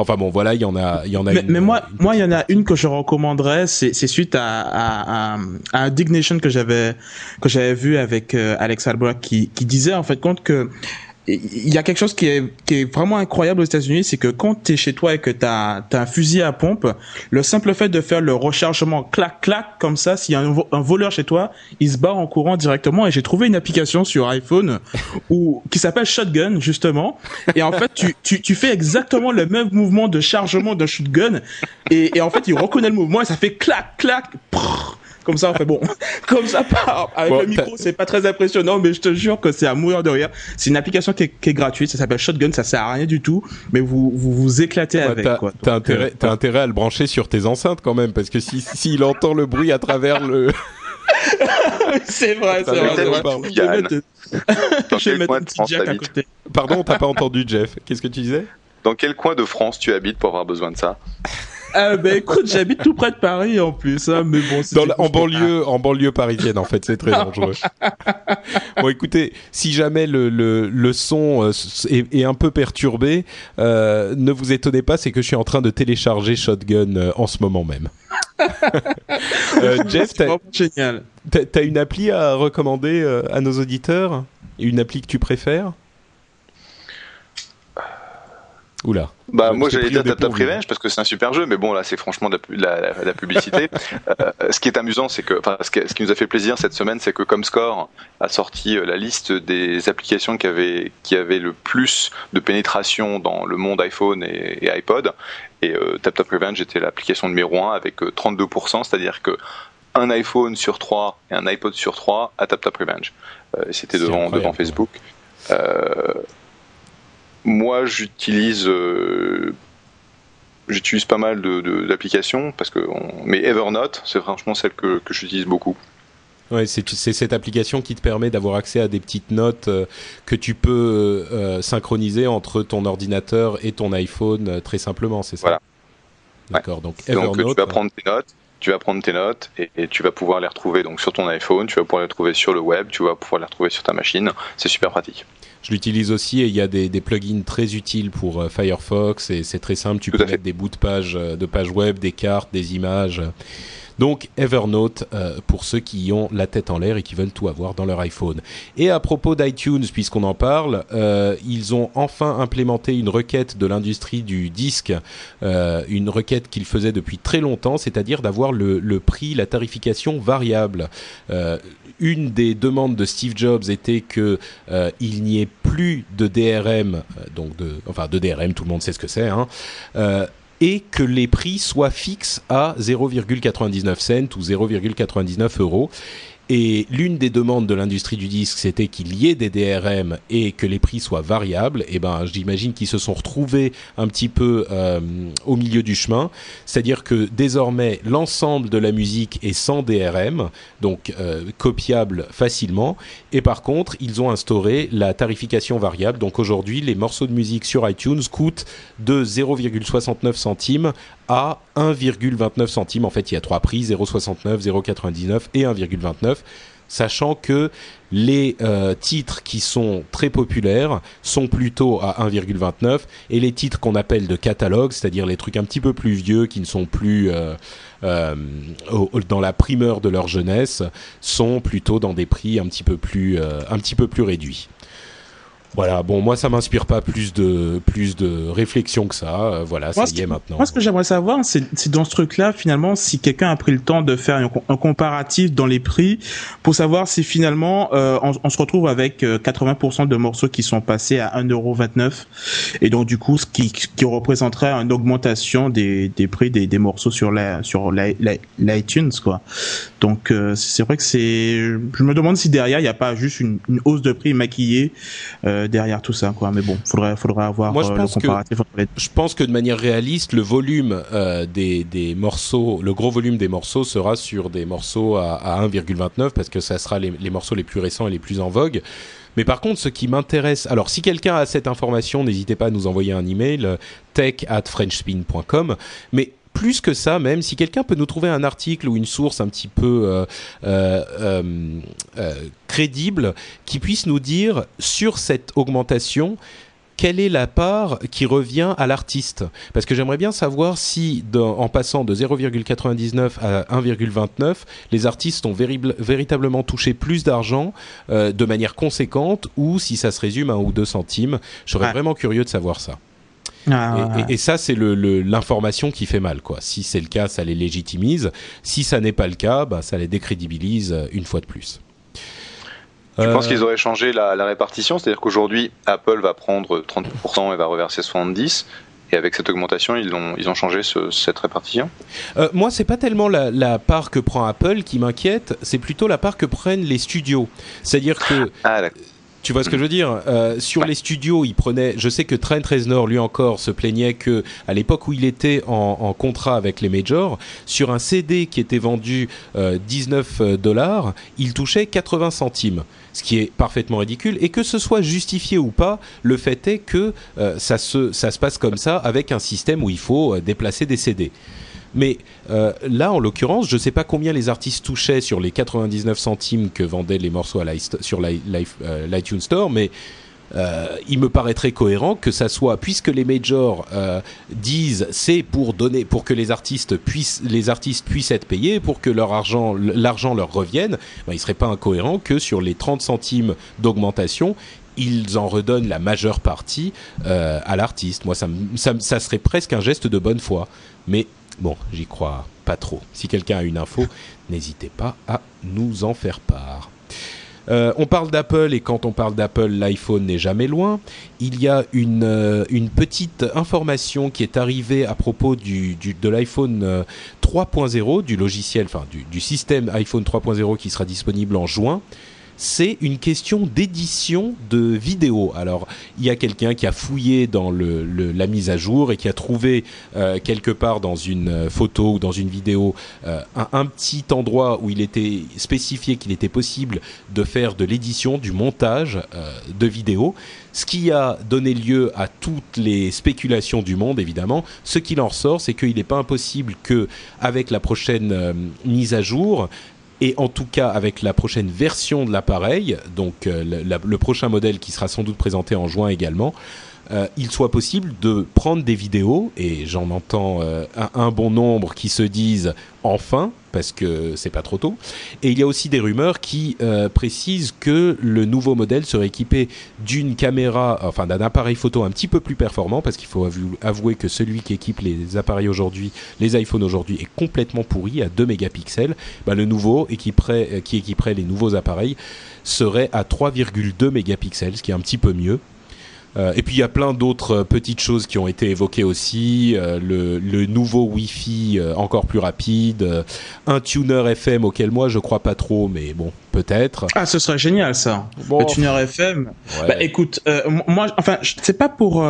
Enfin bon, voilà, il y en a, il y en a. Mais, mais moi, moi, il y en a une que je recommanderais. C'est, suite à, à, à, à Dignation que j'avais que j'avais vu avec euh, Alex Albrecht qui, qui disait en fait compte que il y a quelque chose qui est, qui est vraiment incroyable aux États-Unis, c'est que quand tu es chez toi et que tu as, un fusil à pompe, le simple fait de faire le rechargement clac clac comme ça, s'il y a un, voleur chez toi, il se barre en courant directement. Et j'ai trouvé une application sur iPhone où qui s'appelle Shotgun justement. Et en fait, tu, tu, tu fais exactement le même mouvement de chargement de shotgun et, et en fait, il reconnaît le mouvement et ça fait clac clac. Comme ça, on fait bon. Comme ça, avec le micro, c'est pas très impressionnant, mais je te jure que c'est à mourir de rire. C'est une application qui est, qui est gratuite, ça s'appelle Shotgun, ça sert à rien du tout, mais vous vous, vous éclatez avec. T'as, t'as intérêt, euh, intérêt à le brancher sur tes enceintes quand même, parce que si s'il entend le bruit à travers le. c'est vrai, c'est vrai. Je vais mettre, je vais mettre un petit jack à côté. Pardon, t'as pas entendu, Jeff. Qu'est-ce que tu disais? Dans quel coin de France tu habites pour avoir besoin de ça? Ah ben écoute, j'habite tout près de Paris en plus, hein, mais bon. Dans en banlieue, en banlieue parisienne en fait, c'est très dangereux. bon, écoutez, si jamais le le, le son euh, est, est, un peu perturbé, euh, ne vous étonnez pas, c'est que je suis en train de télécharger Shotgun euh, en ce moment même. euh, Jeff, t'as, génial. T'as une appli à recommander euh, à nos auditeurs? Une appli que tu préfères? Oula. Bah moi j'allais dire Tap Revenge parce que c'est un super jeu, mais bon là c'est franchement de la, la, la publicité. euh, ce qui est amusant, c'est que, enfin ce, ce, qui nous a fait plaisir cette semaine, c'est que Comscore a sorti euh, la liste des applications qui avaient qui avaient le plus de pénétration dans le monde iPhone et, et iPod. Et euh, Tap Tap Revenge était l'application numéro 1 avec 32%, euh, c'est-à-dire que un iPhone sur 3 et un iPod sur 3 à Tap Tap Revenge. Euh, C'était devant devant Facebook. Euh, moi, j'utilise euh, j'utilise pas mal d'applications de, parce que on... mais Evernote, c'est franchement celle que, que j'utilise beaucoup. Ouais, c'est cette application qui te permet d'avoir accès à des petites notes euh, que tu peux euh, synchroniser entre ton ordinateur et ton iPhone euh, très simplement, c'est ça Voilà. D'accord. Donc Evernote. Donc tu vas prendre tes notes, tu vas prendre tes notes et, et, tu vas pouvoir les retrouver donc sur ton iPhone, tu vas pouvoir les retrouver sur le web, tu vas pouvoir les retrouver sur ta machine. C'est super pratique. Je l'utilise aussi et il y a des, des, plugins très utiles pour euh, Firefox et c'est très simple. Tu Tout peux mettre des bouts de pages de pages web, des cartes, des images. Donc Evernote euh, pour ceux qui ont la tête en l'air et qui veulent tout avoir dans leur iPhone. Et à propos d'iTunes, puisqu'on en parle, euh, ils ont enfin implémenté une requête de l'industrie du disque, euh, une requête qu'ils faisaient depuis très longtemps, c'est-à-dire d'avoir le, prix, la tarification variable. Une des demandes de Steve Jobs était que il n'y ait plus de DRM, donc enfin de DRM, tout le monde sait ce que c'est. Hein, et que les prix soient fixes à 0,99 cents ou 0,99 euros. Et l'une des demandes de l'industrie du disque, c'était qu'il y ait des DRM et que les prix soient variables. Et ben, j'imagine qu'ils se sont retrouvés un petit peu euh, au milieu du chemin. C'est-à-dire que désormais, l'ensemble de la musique est sans DRM, donc euh, copiable facilement. Et par contre, ils ont instauré la tarification variable. Donc aujourd'hui, les morceaux de musique sur iTunes coûtent de 0,69 centimes à 1,29 centimes. En fait, il y a trois prix 0,69, 0,99 et 1,29 sachant que les euh, titres qui sont très populaires sont plutôt à 1,29 et les titres qu'on appelle de catalogue, c'est-à-dire les trucs un petit peu plus vieux qui ne sont plus euh, euh, dans la primeur de leur jeunesse, sont plutôt dans des prix un petit peu plus réduits. Voilà, bon, moi ça m'inspire pas plus de plus de réflexion que ça. Euh, voilà, moi, ça y est maintenant. Moi, ce que j'aimerais savoir, c'est dans ce truc-là, finalement, si quelqu'un a pris le temps de faire un, un, comparatif dans les prix pour savoir si finalement euh, on, on, se retrouve avec 80% euh, de morceaux qui sont passés à 1,29€ et donc du coup, ce qui, qui représenterait une augmentation des, des prix des, des morceaux sur la sur l'iTunes, quoi. Donc euh, c'est vrai que c'est, je me demande si derrière il n'y a pas juste une, une hausse de prix maquillée. Euh, derrière tout ça, quoi. Mais bon, faudrait, faudrait avoir Moi, je pense le comparatif que, Je pense que de manière réaliste, le volume des, des morceaux, le gros volume des morceaux sera sur des morceaux à, à 1,29 parce que ça sera les, les morceaux les plus récents et les plus en vogue. Mais par contre, ce qui m'intéresse, alors si quelqu'un a cette information, n'hésitez pas à nous envoyer un email euh, tech at frenchspin.com. Mais plus que ça, même si quelqu'un peut nous trouver un article ou une source un petit peu euh, euh, crédible qui puisse nous dire sur cette augmentation quelle est la part qui revient à l'artiste Parce que j'aimerais bien savoir si, en passant de 0,99 à 1,29, les artistes ont véritablement touché plus d'argent euh, de manière conséquente ou si ça se résume à 1 ou 2 centimes. Je serais vraiment curieux de savoir ça. Ah, et, ça, c'est l'information qui fait mal. Quoi. Si c'est le cas, ça les légitimise. Si ça n'est pas le cas, bah, ça les décrédibilise une fois de plus. Tu penses qu'ils auraient changé la, répartition? C'est-à-dire qu'aujourd'hui, Apple va prendre 30% et va reverser 70%. Et avec cette augmentation, ils ont, ils ont changé cette répartition? Euh, Moi, c'est pas tellement la, part que prend Apple qui m'inquiète, c'est plutôt la part que prennent les studios. C'est-à-dire que ah, tu vois ce que je veux dire? Euh, Sur les studios, il prenait. Je sais que Trent Reznor, lui encore, se plaignait que à l'époque où il était en, contrat avec les majors, sur un CD qui était vendu 19 euh, dollars, il touchait 80 centimes, ce qui est parfaitement ridicule. Et que ce soit justifié ou pas, le fait est que euh, ça se ça se passe comme ça avec un système où il faut déplacer des CD. Mais euh, là, en l'occurrence, je ne sais pas combien les artistes touchaient sur les 99 centimes que vendaient les morceaux sur euh, l'iTunes Store, mais euh, il me paraîtrait cohérent que ça soit, puisque les majors disent c'est pour donner, pour que les artistes puissent, les artistes puissent être payés, pour que leur argent, l'argent leur revienne, ben, il ne serait pas incohérent que sur les 30 centimes d'augmentation, ils en redonnent la majeure partie à l'artiste. Moi, ça, ça, serait presque un geste de bonne foi. Mais Bon, j'y crois pas trop. Si quelqu'un a une info, n'hésitez pas à nous en faire part. Euh, on parle d'Apple et quand on parle d'Apple, l'iPhone n'est jamais loin. Il y a une, euh, petite information qui est arrivée à propos de l'iPhone 3.0, euh, du logiciel, enfin du système iPhone 3.0 qui sera disponible en juin c'est une question d'édition de vidéo. Alors, il y a quelqu'un qui a fouillé dans la mise à jour et qui a trouvé euh, quelque part dans une euh, photo ou dans une vidéo euh, un, petit endroit où il était spécifié qu'il était possible de faire de l'édition, du montage de vidéos ce qui a donné lieu à toutes les spéculations du monde, évidemment. Ce qu'il en ressort, c'est qu'il n'est pas impossible que, avec la prochaine mise à jour, et en tout cas avec la prochaine version de l'appareil, donc euh, le, prochain modèle qui sera sans doute présenté en juin également, euh, il soit possible de prendre des vidéos, et j'en entends euh, un, bon nombre qui se disent enfin, parce que c'est pas trop tôt. Et il y a aussi des rumeurs qui euh, précisent que le nouveau modèle serait équipé d'une caméra, enfin d'un appareil photo un petit peu plus performant, parce qu'il faut avouer que celui qui équipe les appareils aujourd'hui, les iPhones aujourd'hui, est complètement pourri à 2 mégapixels. Ben, le nouveau qui équiperait les nouveaux appareils serait à 3,2 mégapixels, ce qui est un petit peu mieux. Euh, et puis il y a plein d'autres euh, petites choses qui ont été évoquées aussi. Euh, le, le, nouveau Wi-Fi encore plus rapide, un tuner FM auquel moi je crois pas trop, mais bon peut-être. Ah, ce serait génial ça. Le tuner FM. Bah écoute, moi, enfin, c'est pas pour,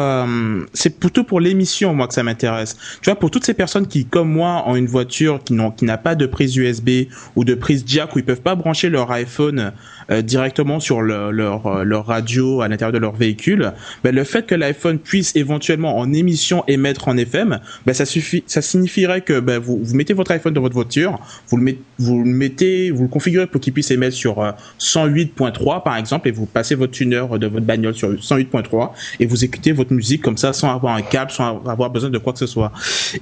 c'est plutôt pour l'émission moi que ça m'intéresse. Tu vois, pour toutes ces personnes qui, comme moi, ont une voiture qui n'ont, qui n'a pas de prise USB ou de prise jack où ils peuvent pas brancher leur iPhone euh, directement sur leur, euh, leur radio à l'intérieur de leur véhicule, ben, le fait que l'iPhone puisse éventuellement en émission émettre en FM, ben, ça suffit, ça signifierait que ben, vous, vous mettez votre iPhone dans votre voiture, vous le, mettez, vous le mettez, vous le configurez pour qu'il puisse émettre sur 108.3 euh, par exemple, et vous passez votre tuner de votre bagnole sur 108.3 et vous écoutez votre musique comme ça sans avoir un câble, sans avoir besoin de quoi que ce soit.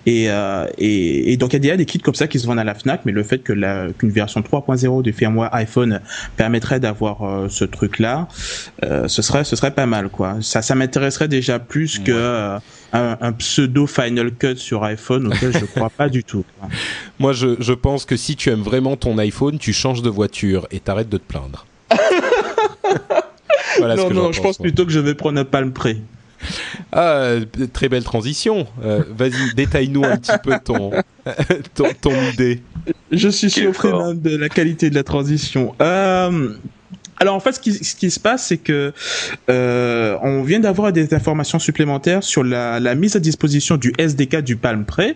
Et, euh, et, et donc il y a des kits comme ça qui se vendent à la Fnac, mais le fait que qu'une version 3.0 du firmware iPhone permettrait d'avoir euh, ce truc là euh, ce serait ce serait pas mal quoi ça ça m'intéresserait déjà plus que un, pseudo Final Cut sur iPhone auquel je crois pas du tout moi je, je pense que si tu aimes vraiment ton iPhone tu changes de voiture et t'arrêtes de te plaindre non non je pense plutôt que je vais prendre un Palm Pre ah, très belle transition. Vas-y, détaille-nous un petit peu ton, ton, ton idée. Je suis surpris même de la qualité de la transition. Euh, Alors en fait, ce qui, ce qui se passe, c'est que euh, on vient d'avoir des informations supplémentaires sur la, la, mise à disposition du SDK du Palm Pre,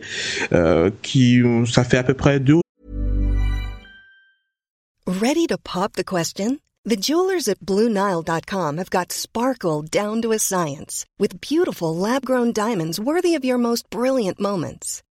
euh, qui ça fait à peu près deux. Ready to pop the question? The jewelers at BlueNile.com have got sparkle down to a science with beautiful lab-grown diamonds worthy of your most brilliant moments.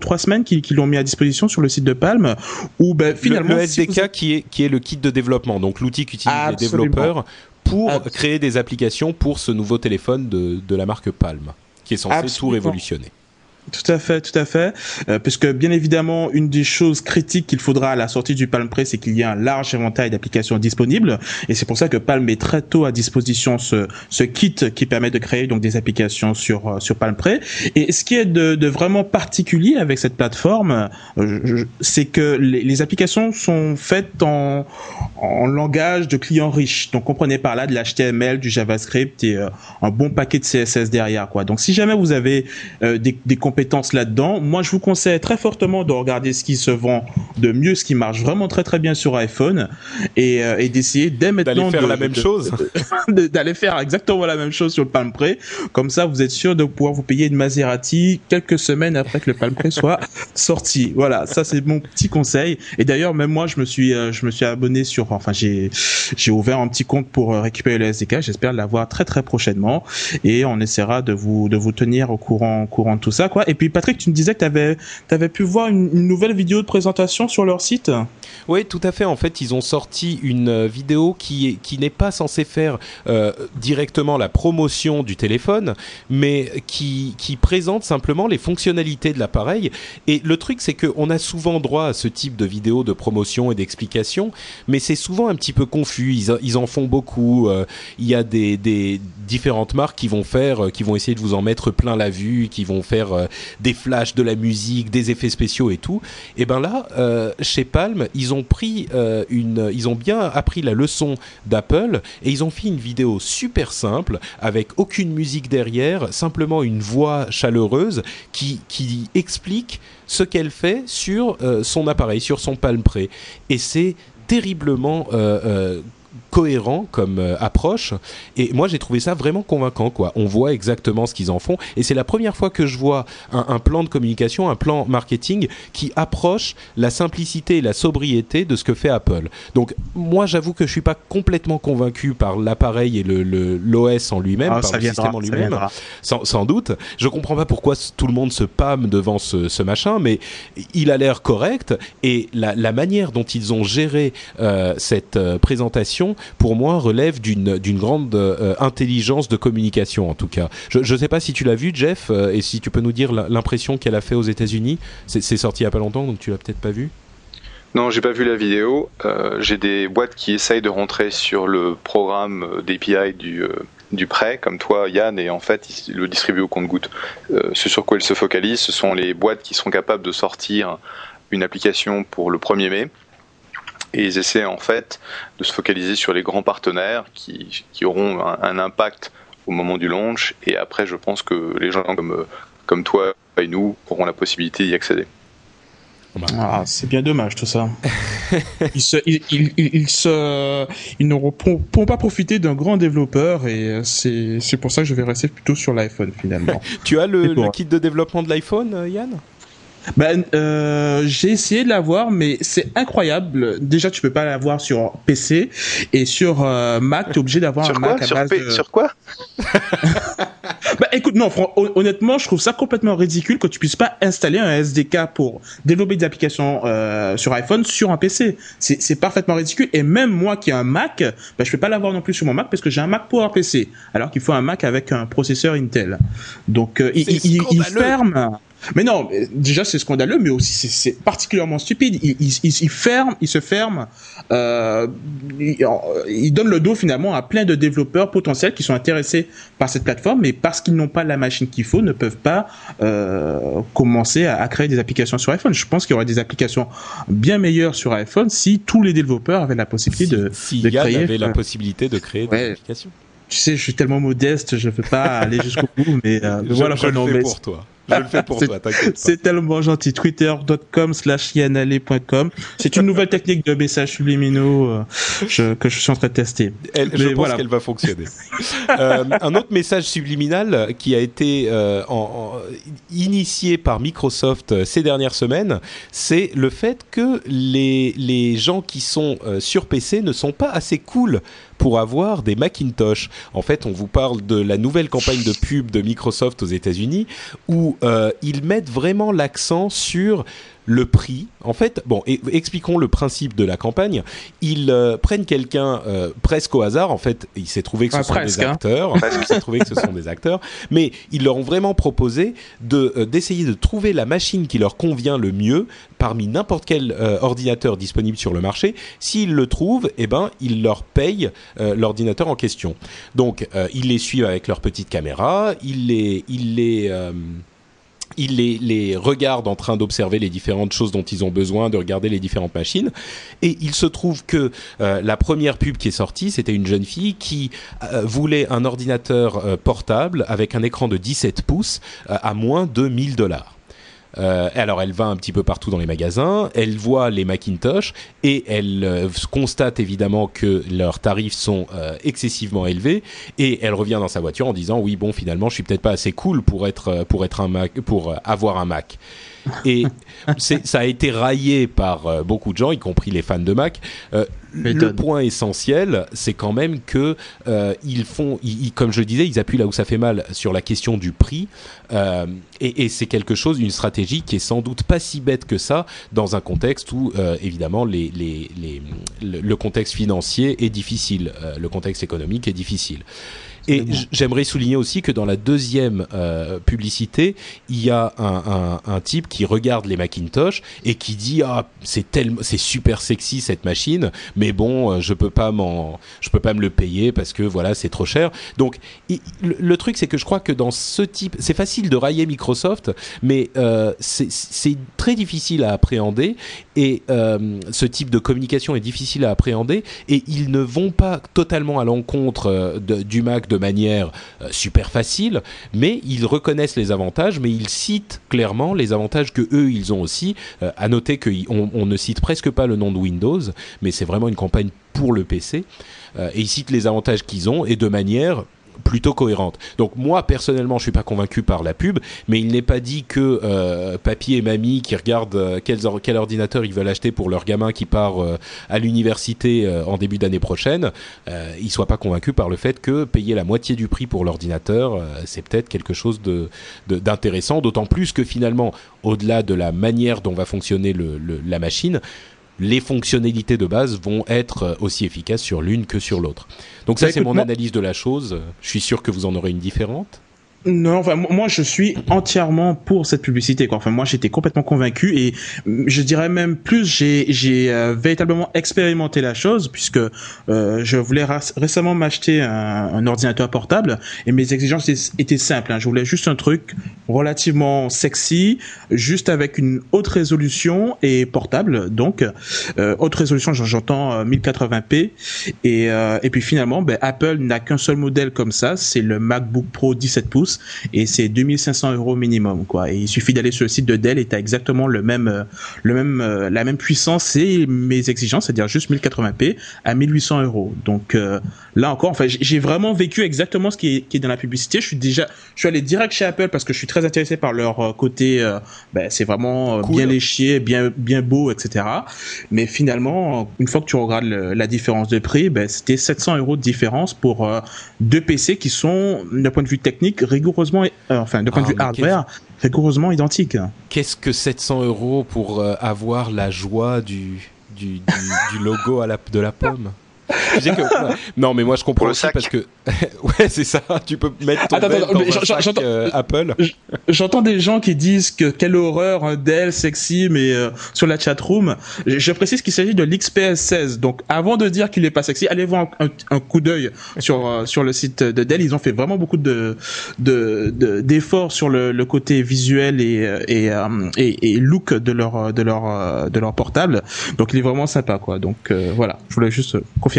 Trois semaines qu'ils qu l'ont mis à disposition sur le site de Palm, où ben, finalement... Le, le SDK si vous... qui, est, qui est le kit de développement, donc l'outil qu'utilisent les développeurs pour créer des applications pour ce nouveau téléphone de, de la marque Palm, qui est censé Absolument. tout révolutionner. Tout à fait, tout à fait. Euh, puisque bien évidemment, une des choses critiques qu'il faudra à la sortie du Palm Pre, c'est qu'il y a un large éventail d'applications disponibles. Et c'est pour ça que Palm met très tôt à disposition ce, ce kit qui permet de créer donc des applications sur euh, sur Palm Pre. Et ce qui est de, de vraiment particulier avec cette plateforme, euh, c'est que les, les, applications sont faites en, en langage de client riche. Donc comprenez par là de l'HTML, du JavaScript et euh, un bon paquet de CSS derrière. quoi. Donc si jamais vous avez euh, des, des compétences là-dedans. Moi, je vous conseille très fortement de regarder ce qui se vend de mieux, ce qui marche vraiment très très bien sur iPhone, et, euh, et d'essayer dès maintenant d'aller faire de, la même de, chose, d'aller faire exactement la même chose sur le Palm Pre. Comme ça, vous êtes sûr de pouvoir vous payer une Maserati quelques semaines après que le Palm Pre soit sorti. Voilà, ça c'est mon petit conseil. Et d'ailleurs, même moi, je me suis euh, je me suis abonné sur, enfin j'ai j'ai ouvert un petit compte pour récupérer le SDK. J'espère l'avoir très très prochainement, et on essaiera de vous de vous tenir au courant au courant de tout ça, quoi. Et puis Patrick, tu me disais que tu avais, pu voir une, nouvelle vidéo de présentation sur leur site. Oui, tout à fait. En fait, ils ont sorti une vidéo qui qui n'est pas censée faire euh, directement la promotion du téléphone, mais qui, qui présente simplement les fonctionnalités de l'appareil. Et le truc, c'est qu'on a souvent droit à ce type de vidéo de promotion et d'explication, mais c'est souvent un petit peu confus. Ils, ils en font beaucoup. Euh, il y a des, des, différentes marques qui vont faire, qui vont essayer de vous en mettre plein la vue, qui vont faire euh, des flashs, de la musique, des effets spéciaux et tout. Et ben là, euh, chez Palm, ils ont pris euh, une, ils ont bien appris la leçon d'Apple et ils ont fait une vidéo super simple avec aucune musique derrière, simplement une voix chaleureuse qui qui explique ce qu'elle fait sur euh, son appareil, sur son Palm Pre. Et c'est terriblement cohérent comme euh, approche. Et moi j'ai trouvé ça vraiment convaincant quoi. On voit exactement ce qu'ils en font. Et c'est la première fois que je vois un, un, plan de communication un plan marketing qui approche la simplicité et la sobriété de ce que fait Apple. Donc moi j'avoue que je suis pas complètement convaincu par l'appareil et le l'OS en lui-même ah, par le viendra, système en lui-même. sans, sans, doute. Je comprends pas pourquoi tout le monde se pâme devant ce, ce machin mais il a l'air correct et la, la, manière dont ils ont géré euh, cette euh, présentation pour moi, relève d'une grande euh, intelligence de communication, en tout cas. Je ne sais pas si tu l'as vu, Jeff, euh, et si tu peux nous dire l'impression qu'elle a fait aux États-Unis. C'est sorti il y a pas longtemps, donc tu l'as peut-être pas vu. Non, j'ai pas vu la vidéo. Euh, j'ai des boîtes qui essayent de rentrer sur le programme d'API du, du prêt, comme toi, Yann, et en fait, ils le distribuent au compte-goutte. Ce sur quoi ils se focalisent, ce sont les boîtes qui seront capables de sortir une application pour le 1er mai et ils essaient en fait de se focaliser sur les grands partenaires qui, qui auront un, un, impact au moment du launch et après je pense que les gens comme, comme toi et nous auront la possibilité d'y accéder. Ah, c'est bien dommage tout ça. ils, se, ils, ils, ils, se, ils n'auront pas profité d'un grand développeur et c'est, c'est pour ça que je vais rester plutôt sur l'iPhone finalement. tu as le, le kit de développement de l'iPhone, Yann? Ben, euh, j'ai essayé de l'avoir, mais c'est incroyable. Déjà, tu peux pas l'avoir sur PC et sur euh, Mac, tu es obligé d'avoir un quoi Mac à sur base P de... Sur quoi? bah, écoute, non, honnêtement, je trouve ça complètement ridicule que tu puisses pas installer un SDK pour développer des applications euh, sur iPhone sur un PC. C'est parfaitement ridicule. Et même moi qui ai un Mac, bah, je peux pas l'avoir non plus sur mon Mac parce que j'ai un Mac pour un PC, alors qu'il faut un Mac avec un processeur Intel. Donc, euh, il, il, il ferme. Mais non, déjà c'est scandaleux, mais aussi c'est particulièrement stupide. Il, il, il, ferme, il se ferme, euh, il, donne le dos finalement à plein de développeurs potentiels qui sont intéressés par cette plateforme, mais parce qu'ils n'ont pas la machine qu'il faut, ne peuvent pas euh, commencer à, créer des applications sur iPhone. Je pense qu'il y aurait des applications bien meilleures sur iPhone si tous les développeurs avaient la possibilité de, si de créer. avait la possibilité de créer des applications. Tu sais, je suis tellement modeste, je ne peux pas aller jusqu'au bout, mais euh, voilà. Je le fais pour toi. Je le fais pour toi, t'inquiète C'est tellement gentil. Twitter.com slash yanale.com. C'est une nouvelle technique de messages subliminaux euh, que je suis en train de tester. je pense qu'elle va fonctionner. euh, un autre message subliminal qui a été euh, en, initié par Microsoft euh, ces dernières semaines, c'est le fait que les, les gens qui sont euh, sur PC ne sont pas assez cool pour avoir des Macintosh. En fait, on vous parle de la nouvelle campagne de pub de Microsoft aux États-Unis où euh, ils mettent vraiment l'accent sur le prix. En fait, bon, expliquons le principe de la campagne. Ils euh, prennent quelqu'un euh, presque au hasard. En fait, il s'est trouvé que ce sont des hein. acteurs. il s'est trouvé que ce sont des acteurs. Mais ils leur ont vraiment proposé de euh, d'essayer de trouver la machine qui leur convient le mieux parmi n'importe quel ordinateur disponible sur le marché. S'ils le trouvent, eh ben, ils leur payent l'ordinateur en question. Donc, ils les suivent avec leur petite caméra. Ils les, ils les il les, les regarde en train d'observer les différentes choses dont ils ont besoin, de regarder les différentes machines. Et il se trouve que euh, la première pub qui est sortie, c'était une jeune fille qui euh, voulait un ordinateur euh, portable avec un écran de 17 pouces à moins de 1000 dollars. Euh, alors elle va un petit peu partout dans les magasins, elle voit les Macintosh et elle euh, constate évidemment que leurs tarifs sont euh, excessivement élevés et elle revient dans sa voiture en disant oui bon finalement je suis peut-être pas assez cool pour être pour être un Mac pour avoir un Mac. Et ça a été raillé par euh, beaucoup de gens, y compris les fans de Mac. Euh, le point essentiel, c'est quand même que euh, ils font, comme je le disais, ils appuient là où ça fait mal sur la question du prix, et, c'est quelque chose, une stratégie qui est sans doute pas si bête que ça dans un contexte où évidemment les, le contexte financier est difficile, le contexte économique est difficile. Et j'aimerais souligner aussi que dans la deuxième euh, publicité, il y a un, un, un, type qui regarde les Macintosh et qui dit ah c'est tellement c'est super sexy cette machine, mais bon euh, je peux pas m'en je peux pas me le payer parce que voilà c'est trop cher. Donc le, truc c'est que je crois que dans ce type c'est facile de railler Microsoft, mais euh, c'est très difficile à appréhender et euh, ce type de communication est difficile à appréhender et ils ne vont pas totalement à l'encontre euh, du Mac de manière euh, super facile, mais ils reconnaissent les avantages, mais ils citent clairement les avantages que eux ils ont aussi. à noter qu'on on ne cite presque pas le nom de Windows, mais c'est vraiment une campagne pour le PC. et ils citent les avantages qu'ils ont et de manière plutôt cohérente. Donc moi personnellement, je suis pas convaincu par la pub, mais il n'est pas dit que euh, papy et mamie qui regardent euh, quel, ordinateur ils veulent acheter pour leur gamin qui part euh, à l'université euh, en début d'année prochaine, ils soient pas convaincus par le fait que payer la moitié du prix pour l'ordinateur, c'est peut-être quelque chose de d'intéressant. D'autant plus que finalement, au-delà de la manière dont va fonctionner le, le, la machine, les fonctionnalités de base vont être euh, aussi efficaces sur l'une que sur l'autre. Donc ça, bah, c'est mon analyse de la chose. Je suis sûr que vous en aurez une différente. Non, enfin moi je suis entièrement pour cette publicité quoi. Enfin moi j'étais complètement convaincu et je dirais même plus j'ai j'ai euh, véritablement expérimenté la chose puisque euh, je voulais récemment m'acheter un, un, ordinateur portable et mes exigences étaient simples. Hein. Je voulais juste un truc relativement sexy, juste avec une haute résolution et portable. Donc euh, haute résolution j'entends 1080p et et puis finalement ben, Apple n'a qu'un seul modèle comme ça, c'est le MacBook Pro 17 pouces et c'est 2500 euros minimum quoi. Et il suffit d'aller sur le site de Dell et t'as exactement le même euh, le même euh, la même puissance et mes exigences, c'est-à-dire juste 1080p à 1800 euros. Donc euh, là encore, enfin j'ai vraiment vécu exactement ce qui est, qui est dans la publicité. Je suis déjà je suis allé direct chez Apple parce que je suis très intéressé par leur euh, côté, euh, ben, c'est vraiment bien léché, bien bien beau, etc. Mais finalement, une fois que tu regardes la différence de prix, ben, c'était 700 euros de différence pour deux PC qui sont, d'un point de vue technique, rigoureusement, enfin, d'un point de ah, vue hardware, rigoureusement identiques. Qu'est-ce que 700 euros pour avoir la joie du du, du, logo à la, de la pomme? non, mais moi je comprends aussi parce que ouais, c'est ça. Tu peux mettre ton attends, euh, Apple. J'entends des gens qui disent que quelle horreur un Dell sexy, mais euh, sur la chat room. Je, précise qu'il s'agit de l'XPS 16. Donc avant de dire qu'il est pas sexy, allez voir un, coup d'œil sur euh, sur le site de Dell. Ils ont fait vraiment beaucoup de d'efforts sur le, côté visuel et et, et look de leur de leur de leur portable. Donc il est vraiment sympa quoi. Donc voilà, je voulais juste confirmer.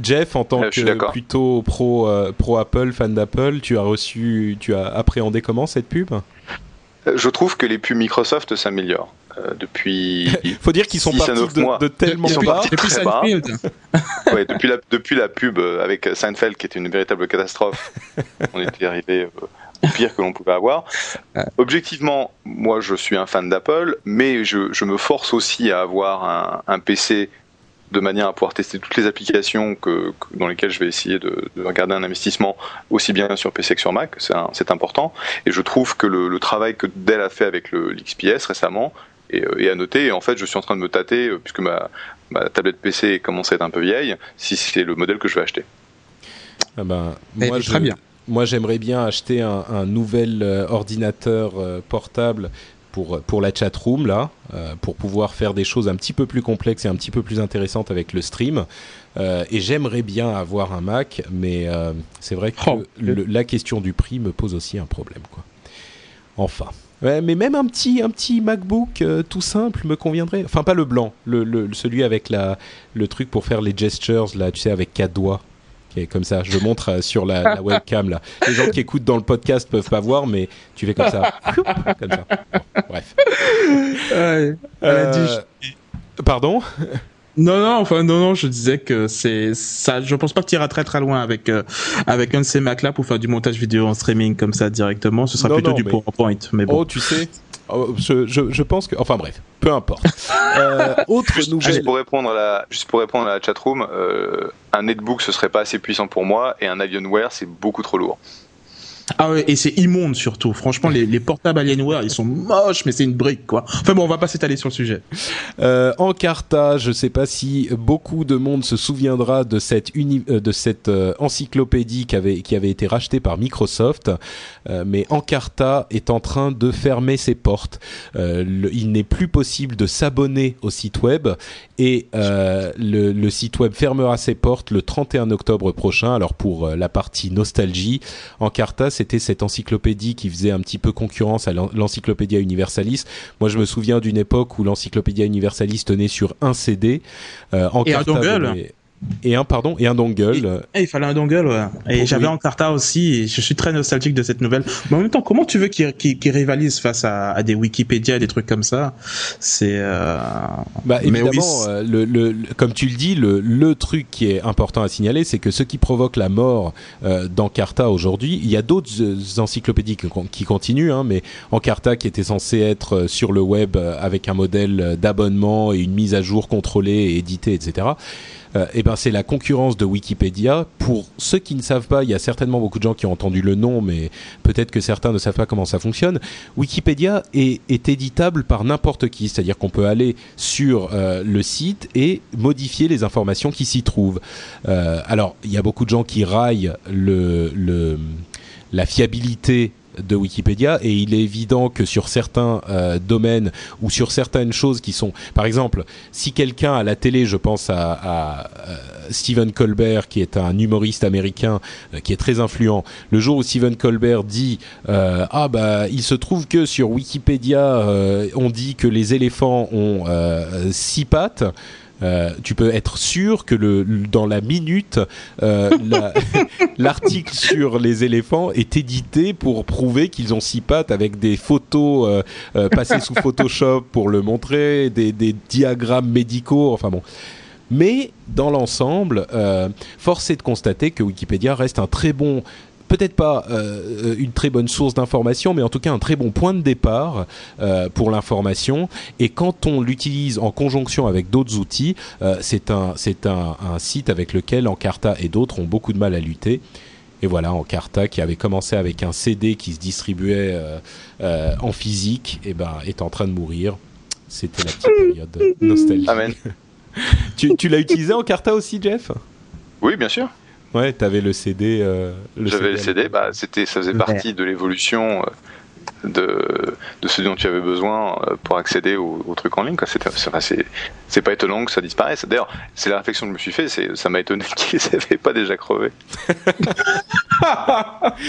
Jeff, en tant que plutôt pro, euh, pro Apple, fan d'Apple, tu as reçu, tu as appréhendé comment cette pub? Euh, Je trouve que les pubs Microsoft s'améliorent. Euh, depuis. Faut dire qu'ils sont partis de, de, tellement bas. Depuis, ouais, depuis, la, depuis la pub avec Seinfeld, qui était une véritable catastrophe, on était arrivé au pire que l'on pouvait avoir. Objectivement, moi je suis un fan d'Apple, mais je, je, me force aussi à avoir un, un PC de manière à pouvoir tester toutes les applications que, dans lesquelles je vais essayer de, regarder un investissement aussi bien sur PC que sur Mac, c'est important. Et je trouve que le, travail que Dell a fait avec l'XPS récemment est, euh, à noter. Et en fait, je suis en train de me tâter, euh, puisque ma, tablette PC commence à être un peu vieille, si c'est le modèle que je vais acheter. Ah ben, moi, très bien. Moi, j'aimerais bien acheter un, nouvel euh, ordinateur portable pour, pour la chat room là, euh, pour pouvoir faire des choses un petit peu plus complexes et un petit peu plus intéressantes avec le stream. Euh, et j'aimerais bien avoir un Mac, mais euh, c'est vrai que oh. la question du prix me pose aussi un problème. Quoi. Enfin. mais même un petit, un petit MacBook tout simple me conviendrait. Enfin, pas le blanc, le, le, celui avec la, le truc pour faire les gestures, là, tu sais, avec quatre doigts est comme ça. Je montre euh, sur la, webcam là. Les gens qui écoutent dans le podcast peuvent pas voir, mais tu fais comme ça, comme ça. bref. Euh, pardon? Non, non, enfin, non, non, je disais que c'est ça. Je pense pas que tu iras très très loin avec euh, avec un de ces Mac là pour faire du montage vidéo en streaming comme ça directement. Ce sera plutôt du PowerPoint. Mais bon. Oh, tu sais, oh, je, je, pense que, enfin bref, peu importe. Euh, autre juste, nouvelle. Juste pour répondre à la, juste pour répondre à la chatroom, euh, un netbook ce serait pas assez puissant pour moi et un Alienware c'est beaucoup trop lourd. Ah ouais, et c'est immonde surtout. Franchement, les, les portables Alienware, ils sont moches, mais c'est une brique, quoi. Enfin bon, on va pas s'étaler sur le sujet. Euh, Encarta, je sais pas si beaucoup de monde se souviendra de cette, euh, de cette euh, encyclopédie qui avait, qui avait été rachetée par Microsoft, euh, mais Encarta est en train de fermer ses portes. il n'est plus possible de s'abonner au site web et le, le site web fermera ses portes le 31 octobre prochain. Alors pour la partie nostalgie, Encarta, c'était cette encyclopédie qui faisait un petit peu concurrence à l'encyclopédia Universalis. Moi, je me souviens d'une époque où l'encyclopédia Universalis tenait sur un CD. Euh, en et un dongle et un pardon et un dongle. Et, il fallait un dongle ouais. Et j'avais en Encarta aussi et je suis très nostalgique de cette nouvelle. Mais en même temps, comment tu veux qu'il qu rivalise face à, à, des Wikipédia, des trucs comme ça? C'est euh... bah évidemment euh, le, le, comme tu le dis le, le truc qui est important à signaler, c'est que ce qui provoque la mort euh, d'Encarta aujourd'hui, il y a d'autres euh, encyclopédies qui, qui continuent, hein, mais Encarta qui était censé être euh, sur le web avec un modèle d'abonnement et une mise à jour contrôlée et éditée, etc euh, eh ben c'est la concurrence de Wikipédia. Pour ceux qui ne savent pas, il y a certainement beaucoup de gens qui ont entendu le nom, mais peut-être que certains ne savent pas comment ça fonctionne. Wikipédia est, éditable par n'importe qui, c'est-à-dire qu'on peut aller sur euh, le site et modifier les informations qui s'y trouvent. Euh, alors, il y a beaucoup de gens qui raillent le, le la fiabilité de Wikipédia. Et il est évident que sur certains euh, domaines ou sur certaines choses qui sont, par exemple, si quelqu'un à la télé, je pense à, euh, Stephen Colbert qui est un humoriste américain euh, qui est très influent, le jour où Stephen Colbert dit ah bah il se trouve que sur Wikipédia on dit que les éléphants ont six pattes euh, tu peux être sûr que le, dans la minute, euh, l'article sur les éléphants est édité pour prouver qu'ils ont six pattes avec des photos euh, passées sous Photoshop pour le montrer, des, des diagrammes médicaux, enfin bon. Mais dans l'ensemble, force est de constater que Wikipédia reste un très bon peut-être pas une très bonne source d'information, mais en tout cas un très bon point de départ pour l'information. Et quand on l'utilise en conjonction avec d'autres outils, c'est un, un, un, site avec lequel Encarta et d'autres ont beaucoup de mal à lutter. Et voilà, Encarta qui avait commencé avec un CD qui se distribuait en physique, et eh ben est en train de mourir. C'était la petite période nostalgique. Amen. tu, tu l'as utilisé en Carta aussi, Jeff? Oui, bien sûr. Ouais, t'avais le CD. Euh, J'avais le CD, bah, c'était, ça faisait partie de l'évolution euh, de, de ce dont tu avais besoin euh, pour accéder au, au truc en ligne. C'est pas étonnant que ça disparaisse. D'ailleurs, c'est la réflexion que je me suis fait, ça m'a étonné qu'ils n'avaient pas déjà crevé.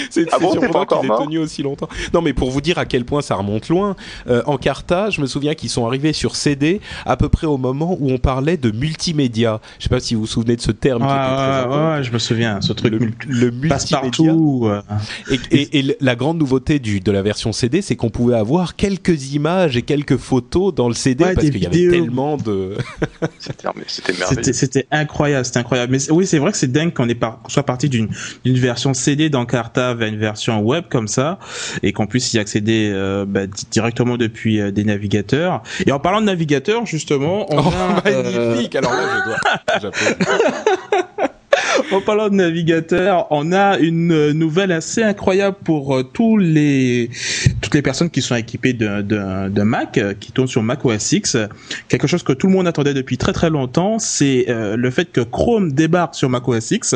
c'est ah bon, surprenant qu'il ait tenu aussi longtemps. Non, mais pour vous dire à quel point ça remonte loin, euh, en Carta, je me souviens qu'ils sont arrivés sur CD à peu près au moment où on parlait de multimédia. Je sais pas si vous vous souvenez de ce terme. Ouais, je me souviens, ce truc. Le, le multimédia. Euh. Et, et, la grande nouveauté du, de la version CD, c'est qu'on pouvait avoir quelques images et quelques photos dans le CD parce qu'il y avait tellement de. c'était merveilleux. C'était incroyable, c'était incroyable. Mais oui, c'est vrai que c'est dingue qu'on soit parti d'une version CD d'Encarta vers une version web comme ça et qu'on puisse y accéder euh, bah, directement depuis euh, des navigateurs. Et en parlant de navigateurs, justement, on oh, magnifique. Alors là, je dois. en parlant de navigateur, on a une nouvelle assez incroyable pour euh, tous les toutes les personnes qui sont équipées de, Mac, euh, qui tournent sur Mac OS X. Quelque chose que tout le monde attendait depuis très très longtemps, c'est euh, le fait que Chrome débarque sur Mac OS X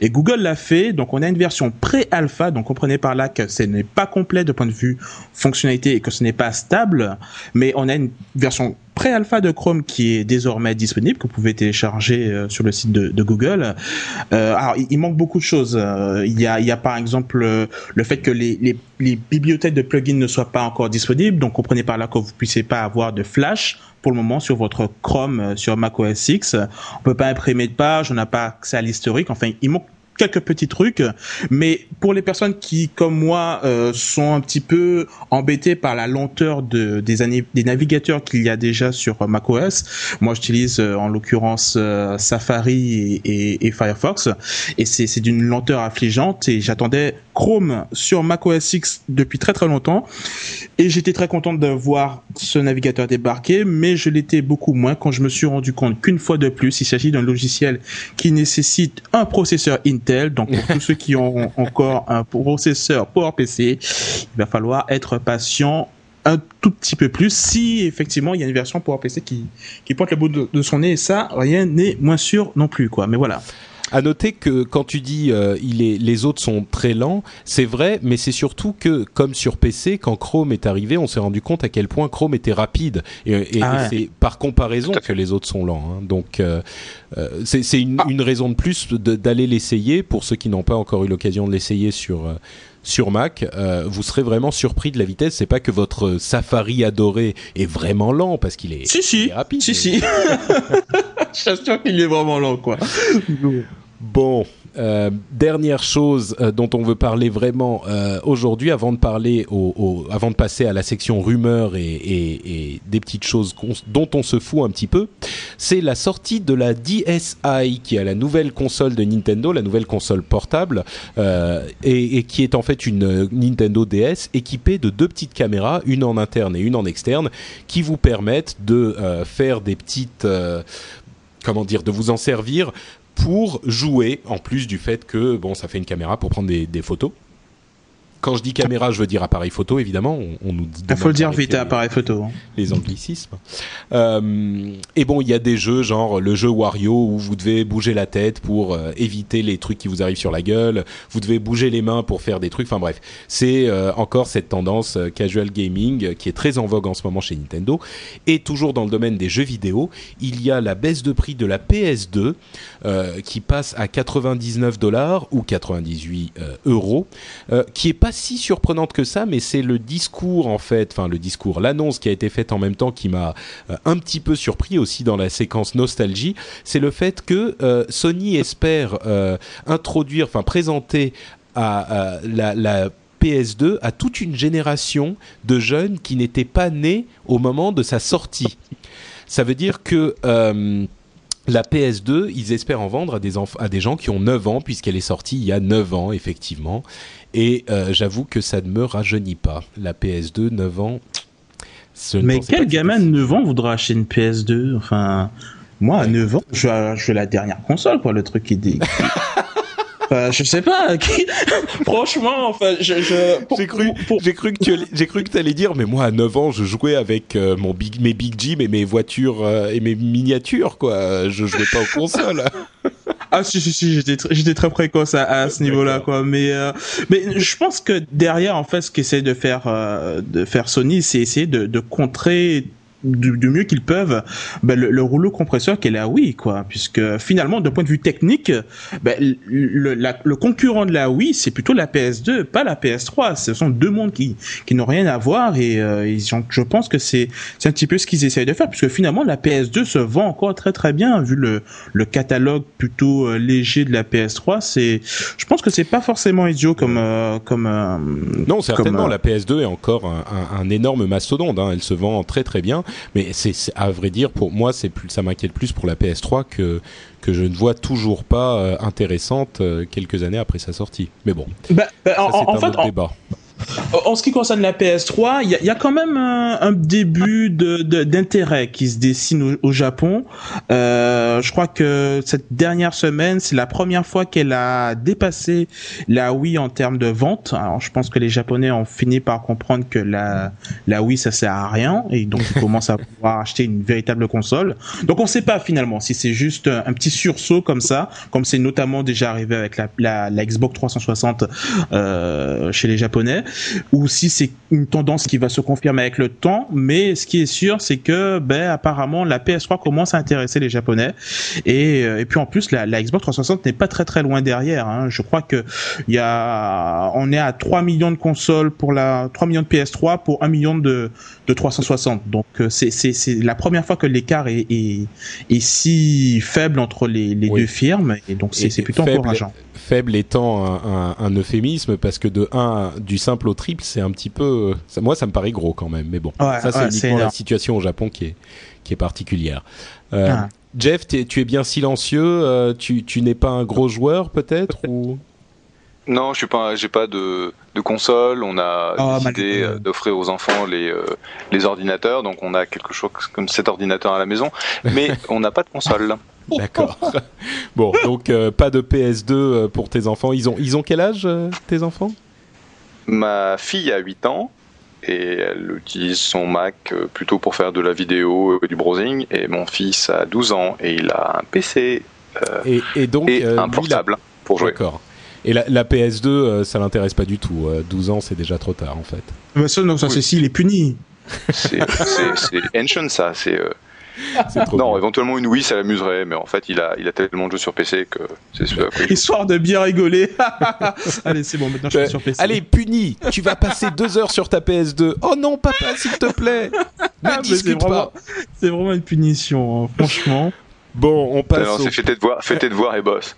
et Google l'a fait. Donc on a une version pré-alpha, donc comprenez par là que ce n'est pas complet de point de vue fonctionnalité et que ce n'est pas stable, mais on a une version pré-alpha de Chrome qui est désormais disponible, que vous pouvez télécharger euh, sur le site de, de Google. Euh, alors, il, manque beaucoup de choses. Euh, il, y a, il y a par exemple euh, le fait que les, les, les, bibliothèques de plugins ne soient pas encore disponibles, donc comprenez par là que vous puissiez pas avoir de Flash pour le moment sur votre Chrome sur Mac OS X. On peut pas imprimer de page, on n'a pas accès à l'historique. Enfin, il manque quelques petits trucs, mais pour les personnes qui, comme moi, euh, sont un petit peu embêtées par la lenteur de, des, des navigateurs qu'il y a déjà sur macOS, moi j'utilise euh, en l'occurrence euh, Safari et, et, Firefox, et c'est d'une lenteur affligeante, et j'attendais Chrome sur macOS X depuis très très longtemps, et j'étais très content de voir ce navigateur débarquer, mais je l'étais beaucoup moins quand je me suis rendu compte qu'une fois de plus, il s'agit d'un logiciel qui nécessite un processeur Intel donc pour tous ceux qui ont encore un processeur PowerPC, il va falloir être patient un tout petit peu plus si effectivement il y a une version PowerPC qui, qui pointe le bout de, son nez ça, rien n'est moins sûr non plus quoi. Mais voilà. À noter que quand tu dis euh, il est, les autres sont très lents, c'est vrai, mais c'est surtout que comme sur PC, quand Chrome est arrivé, on s'est rendu compte à quel point Chrome était rapide et, ah c'est par comparaison que les autres sont lents. Hein. Donc euh, euh c'est une, ah. une, raison de plus d'aller l'essayer pour ceux qui n'ont pas encore eu l'occasion de l'essayer sur euh, sur Mac, euh, vous serez vraiment surpris de la vitesse. C'est pas que votre Safari adoré est vraiment lent parce qu'il est, si, si. rapide. Si, si. Je suis sûr qu'il est vraiment lent, quoi. Bon, euh, dernière chose euh, dont on veut parler vraiment euh, aujourd'hui, avant de passer à la section rumeurs et des petites choses dont on se fout un petit peu, c'est la sortie de la DSi, qui est la nouvelle console de Nintendo, la nouvelle console portable, et, et, qui est en fait une Nintendo DS équipée de deux petites caméras, une en interne et une en externe, qui vous permettent de faire des petites comment dire, de vous en servir pour jouer, en plus du fait que bon, ça fait une caméra pour prendre des, des photos. Quand je dis caméra, je veux dire appareil photo, évidemment. On, nous Il faut le dire vite, appareil photo. Hein. Les anglicismes. Euh, et bon, il y a des jeux, genre le jeu Wario, où vous devez bouger la tête pour euh, éviter les trucs qui vous arrivent sur la gueule. Vous devez bouger les mains pour faire des trucs. Enfin bref, c'est euh, encore cette tendance casual gaming qui est très en vogue en ce moment chez Nintendo. Et toujours dans le domaine des jeux vidéo, il y a la baisse de prix de la PS2 qui passe à 99 dollars ou 98 euros, qui est pas si surprenante que ça, mais c'est le discours en fait, enfin le discours, l'annonce qui a été faite en même temps qui m'a euh, un petit peu surpris aussi dans la séquence nostalgie, c'est le fait que euh, Sony espère euh, introduire, enfin présenter à, la, la PS2 à toute une génération de jeunes qui n'étaient pas nés au moment de sa sortie. Ça veut dire que la PS2, ils espèrent en vendre à des, à des gens qui ont 9 ans, puisqu'elle est sortie il y a 9 ans, effectivement. Et euh, j'avoue que ça ne me rajeunit pas. La PS2, 9 ans. Mais quel gamin de 9 ans voudra acheter une PS2 Enfin, moi, à 9 ans, je veux, la dernière console, quoi, le truc qui dit. je sais pas. Franchement, enfin, je, j'ai cru, j'ai cru que tu, j'ai cru que allais dire, mais moi à 9 ans, je jouais avec euh, mon big, mes Big Jim et mes voitures euh, et mes miniatures, quoi. Je jouais pas aux consoles. Ah si si si j'étais j'étais très précoce à, à ce niveau-là quoi. Mais euh, mais je pense que derrière en fait ce qu'essaie de faire de faire Sony c'est essayer de, de contrer du, mieux qu'ils peuvent ben, le, rouleau compresseur qu'est la Wii quoi puisque finalement d'un point de vue technique ben, le, le, concurrent de la Wii c'est plutôt la PS2 pas la PS3 ce sont deux mondes qui qui n'ont rien à voir et euh, ils je pense que c'est c'est un petit peu ce qu'ils essayent de faire puisque finalement la PS2 se vend encore très très bien vu le le catalogue plutôt euh, léger de la PS3 c'est je pense que c'est pas forcément idiot comme euh, comme non certainement la PS2 est encore un, un, énorme mastodonte hein. elle se vend très très bien mais c'est à vrai dire pour moi c'est plus ça m'inquiète plus pour la PS3 que que je ne vois toujours pas euh, intéressante euh, quelques années après sa sortie. Mais bon, bah, bah, ça, en, un fait, autre débat. En ce qui concerne la PS3, il y, a, quand même un, début d'intérêt de, qui se dessine au, Japon. Euh, je crois que cette dernière semaine, c'est la première fois qu'elle a dépassé la Wii en termes de vente. Alors, je pense que les Japonais ont fini par comprendre que la, la Wii, ça sert à rien, et donc ils commencent à pouvoir acheter une véritable console. Donc, on ne sait pas finalement si c'est juste un petit sursaut comme ça, comme c'est notamment déjà arrivé avec la Xbox 360 euh, chez les Japonais ou si c'est une tendance qui va se confirmer avec le temps. Mais ce qui est sûr, c'est que ben apparemment la PS3 commence à intéresser les Japonais et, euh, et puis en plus la, la Xbox 360 n'est pas très très loin derrière. Hein. Je crois que il y a on est à 3 millions de consoles pour la 3 millions de PS3 pour 1 million de de 360. Donc euh, c'est c'est la première fois que l'écart est, est, est si faible entre les, les deux firmes et donc c'est c'est plutôt encourageant faible étant un, un, euphémisme parce que de 1 du simple au triple c'est un petit peu ça, moi ça me paraît gros quand même mais bon. Ça c'est uniquement la situation au Japon qui est qui est particulière. Euh, ah. Jeff tu es bien silencieux euh, tu, tu n'es pas un gros joueur peut-être ou? Non je suis pas j'ai pas de, de console on a oh, décidé euh, d'offrir aux enfants les les ordinateurs donc on a quelque chose comme cet ordinateur à la maison mais on n'a pas de console D'accord. bon, donc euh, pas de PS2 euh, pour tes enfants. Ils ont, ils ont quel âge, euh, tes enfants? Ma fille a 8 ans et elle utilise son Mac plutôt pour faire de la vidéo et du browsing. Et mon fils a 12 ans et il a un PC et, donc, un portable pour jouer. D'accord. Et la, PS2, ça l'intéresse pas du tout. 12 ans, c'est déjà trop tard en fait. Bah ça, non, ça c'est s'il est puni. C'est ancient ça. C'est non, éventuellement une Wii, ça l'amuserait, mais en fait, il a, il a tellement de jeux sur PC que c'est sûr. Histoire de bien rigoler. Allez, c'est bon, maintenant je suis sur PC. Allez, puni, tu vas passer deux heures sur ta PS2. Oh non, papa, s'il te plaît. Ne ah, discute pas. C'est vraiment une punition, hein, franchement. Bon, on passe. Non, c'est au... de voir, fêter de voir et boss.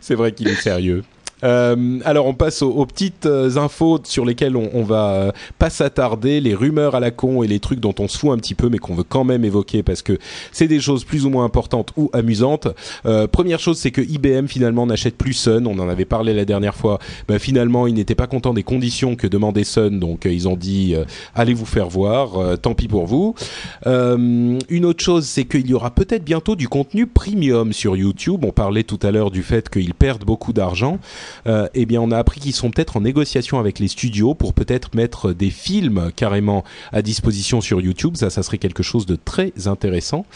c'est vrai qu'il est sérieux. Euh, alors on passe aux, petites euh, infos sur lesquelles on, on va euh, pas s'attarder, les rumeurs à la con et les trucs dont on se fout un petit peu mais qu'on veut quand même évoquer parce que c'est des choses plus ou moins importantes ou amusantes. Euh, première chose c'est que IBM finalement n'achète plus Sun, on en avait parlé la dernière fois. Ben, finalement ils n'étaient pas contents des conditions que demandait Sun donc ils ont dit allez vous faire voir, tant pis pour vous. une autre chose c'est qu'il y aura peut-être bientôt du contenu premium sur YouTube. On parlait tout à l'heure du fait qu'ils perdent beaucoup d'argent euh, eh bien on a appris qu'ils sont peut-être en négociation avec les studios pour peut-être mettre des films carrément à disposition sur YouTube. Ça, ça serait quelque chose de très intéressant.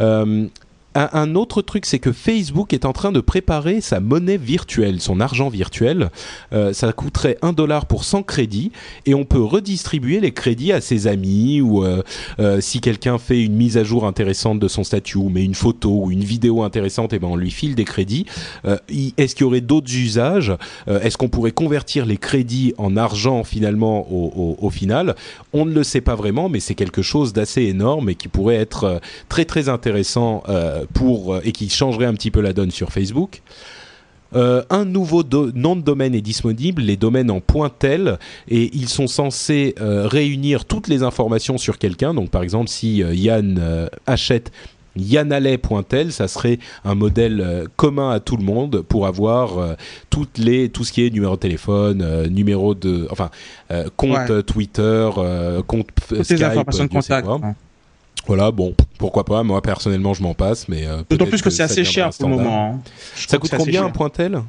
Euh, un, autre truc, c'est que Facebook est en train de préparer sa monnaie virtuelle, son argent virtuel. Euh, ça coûterait un dollar pour 100 crédits et on peut redistribuer les crédits à ses amis ou euh, euh, si quelqu'un fait une mise à jour intéressante de son statut ou met une photo ou une vidéo intéressante, et eh ben on lui file des crédits. Est-ce qu'il y aurait d'autres usages? Est-ce qu'on pourrait convertir les crédits en argent finalement au, au, au final? On ne le sait pas vraiment, mais c'est quelque chose d'assez énorme et qui pourrait être très très intéressant pour, euh, et qui changerait un petit peu la donne sur Facebook. Euh, un nouveau nom de domaine est disponible, les domaines en pointel, et ils sont censés euh, réunir toutes les informations sur quelqu'un. Donc par exemple, si Yann achète Yanale.tel, ça serait un modèle commun à tout le monde pour avoir toutes les, tout ce qui est numéro de téléphone, numéro de, enfin, compte Twitter, compte Skype, informations de contact. Voilà, bon, pourquoi pas. Moi, personnellement, je m'en passe, mais euh, d'autant plus que, c'est assez cher pour le moment. Hein. Ça coûte combien un pointel?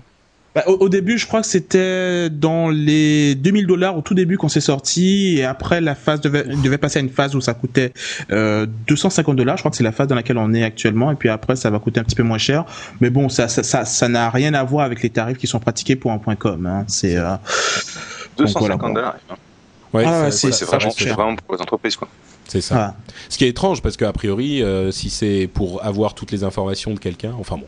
Bah, au, début, je crois que c'était dans les 2000 dollars au tout début quand c'est sorti, et après la phase devait, devait passer à une phase où ça coûtait euh, 250 dollars. Je crois que c'est la phase dans laquelle on est actuellement, et puis après ça va coûter un petit peu moins cher. Mais bon, ça, ça, ça, ça n'a rien à voir avec les tarifs qui sont pratiqués pour un point com. Hein. C'est euh... 250 dollars. Ouais, ah, c'est vraiment, vraiment, pour les entreprises quoi. C'est ça. Ce qui est étrange parce qu'a priori, euh, si c'est pour avoir toutes les informations de quelqu'un, enfin bon.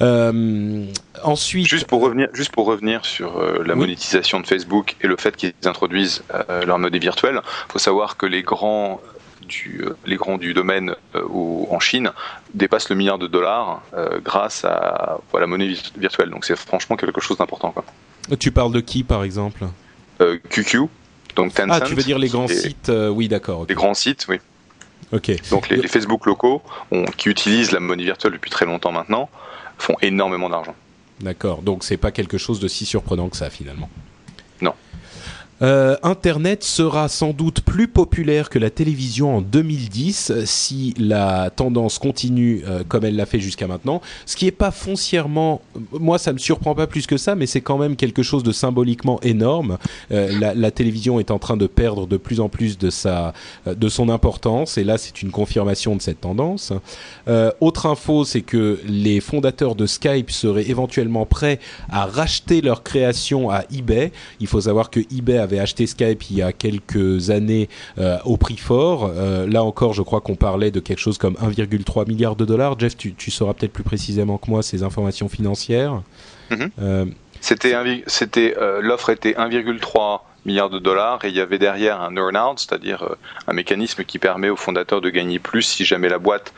Euh, ensuite, juste pour revenir, juste pour revenir sur euh, la monétisation de Facebook et le fait qu'ils introduisent leur monnaie virtuelle, faut savoir que les grands du, les grands du domaine ou en Chine dépassent le milliard de dollars grâce à, la monnaie virtuelle. Donc c'est franchement quelque chose d'important. Tu parles de qui par exemple? QQ, donc ah, tu veux dire les grands sites euh, Oui, d'accord. Les grands sites, oui. Ok. Donc les, Facebook locaux, qui utilisent la monnaie virtuelle depuis très longtemps maintenant, font énormément d'argent. D'accord. Donc c'est pas quelque chose de si surprenant que ça finalement. Euh, Internet sera sans doute plus populaire que la télévision en 2010 si la tendance continue euh, comme elle l'a fait jusqu'à maintenant. Ce qui n'est pas foncièrement, moi ça me surprend pas plus que ça, mais c'est quand même quelque chose de symboliquement énorme. Euh, la, télévision est en train de perdre de plus en plus de sa, de son importance, et là c'est une confirmation de cette tendance. autre info, c'est que les fondateurs de Skype seraient éventuellement prêts à racheter leur création à eBay. Il faut savoir que eBay a avait acheté Skype il y a quelques années euh, au prix fort. Euh, là encore, je crois qu'on parlait de quelque chose comme 1,3 milliard de dollars. Jeff, tu, sauras peut-être plus précisément que moi ces informations financières. Mhm. Euh, c'était c'était l'offre était 1,3 milliard de dollars et il y avait derrière un earn-out, c'est-à-dire un mécanisme qui permet aux fondateurs de gagner plus si jamais la boîte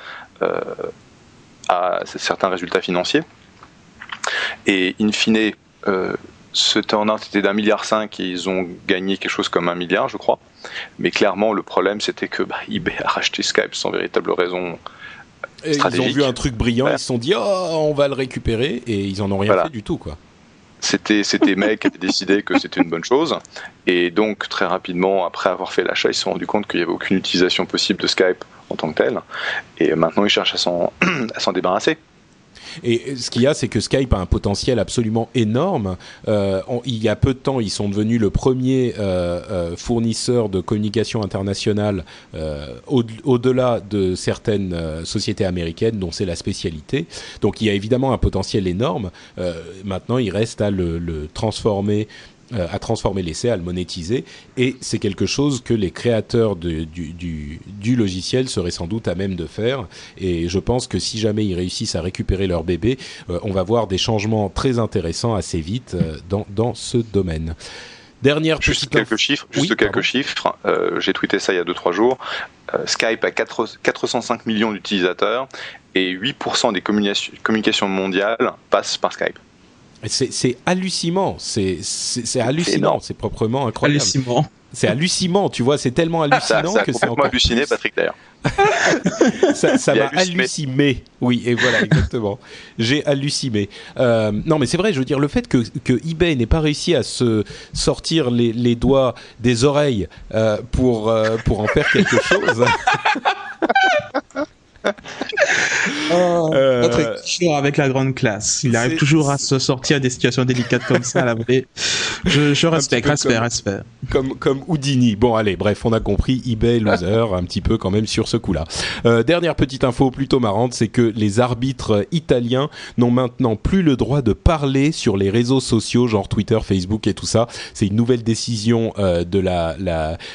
a certains résultats financiers. Et in fine, ce turnout était d'un milliard cinq et ils ont gagné quelque chose comme un milliard, je crois. Mais clairement, le problème, c'était que bah, eBay a racheté Skype sans véritable raison. stratégique. ils ont vu un truc brillant, ils se sont dit oh, on va le récupérer et ils en ont rien fait du tout quoi. C'était c'était mec qui avait décidé que c'était une bonne chose et donc très rapidement après avoir fait l'achat ils se sont rendus compte qu'il n'y avait aucune utilisation possible de Skype en tant que tel et maintenant ils cherchent à s'en débarrasser. Et ce qu'il y a, c'est que Skype a un potentiel absolument énorme. Euh, il y a peu de temps, ils sont devenus le premier euh, euh, fournisseur de communication internationale au-delà de certaines sociétés américaines dont c'est la spécialité. Donc il y a évidemment un potentiel énorme. maintenant, il reste à le, le transformer euh, à transformer l'essai, à le monétiser, et c'est quelque chose que les créateurs du, du, logiciel seraient sans doute à même de faire. Et je pense que si jamais ils réussissent à récupérer leur bébé, euh, on va voir des changements très intéressants assez vite euh, dans, dans ce domaine. Dernière juste quelques chiffres. Juste quelques chiffres. J'ai tweeté ça il y a 2-3 jours. Skype a 4, 405 millions d'utilisateurs et 8% des communications mondiales passent par Skype. C'est hallucinant, c'est hallucinant, c'est proprement incroyable. C'est hallucinant, tu vois, c'est tellement ah, hallucinant que c'est encore halluciné, Patrick d'ailleurs. ça m'a halluciné. Oui, et voilà, exactement. J'ai halluciné. Euh, non, mais c'est vrai, je veux dire, le fait que, que eBay n'ait pas réussi à se sortir les, les doigts des oreilles euh, pour, euh, pour en faire quelque chose. oh, euh, toujours avec la grande classe. Il arrive toujours à se sortir des situations délicates comme ça. Là, je, je respecte, respect, comme, respect. Comme, comme Houdini. Bon, allez, bref, on a compris eBay loser un petit peu quand même sur ce coup-là. Euh, dernière petite info plutôt marrante, c'est que les arbitres italiens n'ont maintenant plus le droit de parler sur les réseaux sociaux, genre Twitter, Facebook et tout ça. C'est une nouvelle décision euh, de la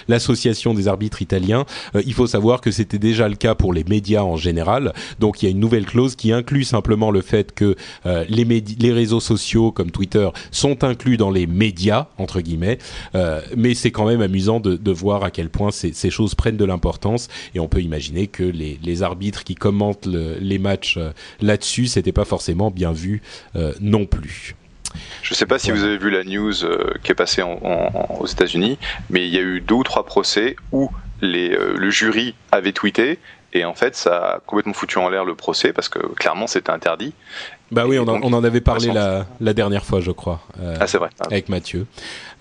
l'association des arbitres italiens. Euh, il faut savoir que c'était déjà le cas pour les médias en général. Donc il y a une nouvelle clause qui inclut simplement le fait que euh, les, les réseaux sociaux comme Twitter sont inclus dans les médias entre guillemets, euh, mais c'est quand même amusant de, de, voir à quel point ces, ces choses prennent de l'importance et on peut imaginer que les, les arbitres qui commentent le, les matchs euh, là-dessus, c'était pas forcément bien vu non plus. Je ne sais pas si vous avez vu la news qui est passée en, en, aux États-Unis, mais il y a eu deux ou trois procès où les, le jury avait tweeté et en fait, ça a complètement foutu en l'air le procès parce que clairement, c'était interdit. Bah oui, on, en avait parlé la, la, dernière fois, je crois. Euh, ah, c'est vrai. Avec Mathieu.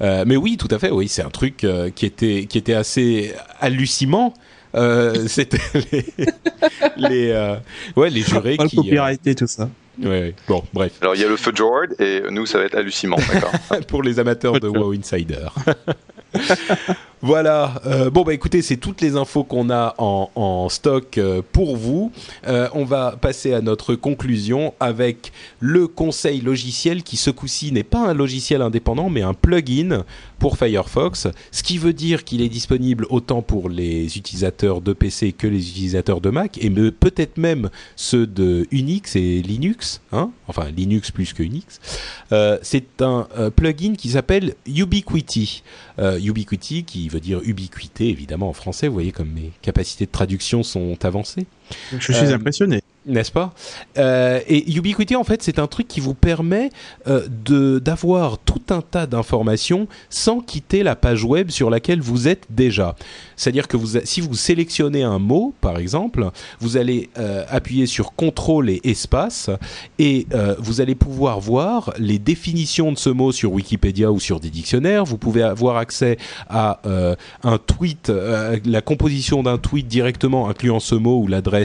Euh, mais oui, tout à fait. Oui, c'est un truc euh, qui était qui était assez hallucinant. Euh, c'était les, les ouais les jurés qui copyrighté tout ça. Ouais, bon, bref. Alors il y a le feu George et nous ça va être hallucinant, d'accord. Pour les amateurs de WoW Insider. Voilà. Euh, bon bah écoutez, c'est toutes les infos qu'on a en, stock euh, pour vous. Euh, on va passer à notre conclusion avec le conseil logiciel qui ce coup-ci n'est pas un logiciel indépendant mais un plugin pour Firefox, ce qui veut dire qu'il est disponible autant pour les utilisateurs de PC que les utilisateurs de Mac et peut-être même ceux de Unix et Linux, hein enfin Linux plus que Unix. c'est un plugin qui s'appelle Ubiquiti. Ubiquiti qui veut dire ubiquité, évidemment en français. Vous voyez comme mes capacités de traduction sont avancées. Je suis euh, impressionné n'est-ce pas? Euh, Et Ubiquiti, en fait, c'est un truc qui vous permet euh, de d'avoir tout un tas d'informations sans quitter la page web sur laquelle vous êtes déjà. C'est-à-dire que vous, si vous sélectionnez un mot, par exemple, vous allez appuyer sur CTRL et espace et vous allez pouvoir voir les définitions de ce mot sur Wikipédia ou sur des dictionnaires. Vous pouvez avoir accès à un tweet, la composition d'un tweet directement incluant ce mot ou l'adresse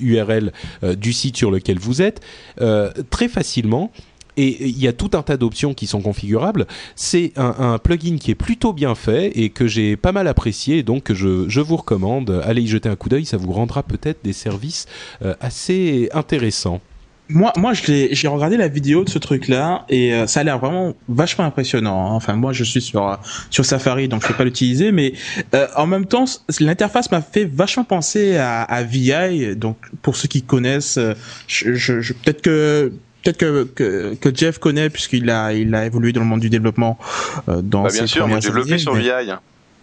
URL euh, du site sur lequel vous êtes euh, très facilement. Et il y a tout un tas d'options qui sont configurables. C'est un, plugin qui est plutôt bien fait et que j'ai pas mal apprécié, donc je, je, vous recommande. Allez y jeter un coup d'œil, ça vous rendra peut-être des services euh, assez intéressants. Moi, moi, j'ai regardé la vidéo de ce truc-là et euh, ça a l'air vraiment vachement impressionnant. Hein. Enfin, moi, je suis sur sur Safari, donc je peux pas l'utiliser, mais euh, en même temps, l'interface m'a fait vachement penser à, à, VI. Donc, pour ceux qui connaissent, euh, je, je, peut-être que peut-être que, que, Jeff connaît puisqu'il a il a évolué dans le monde du développement euh, dans bah, bien sûr, moi j'ai développé sur VI.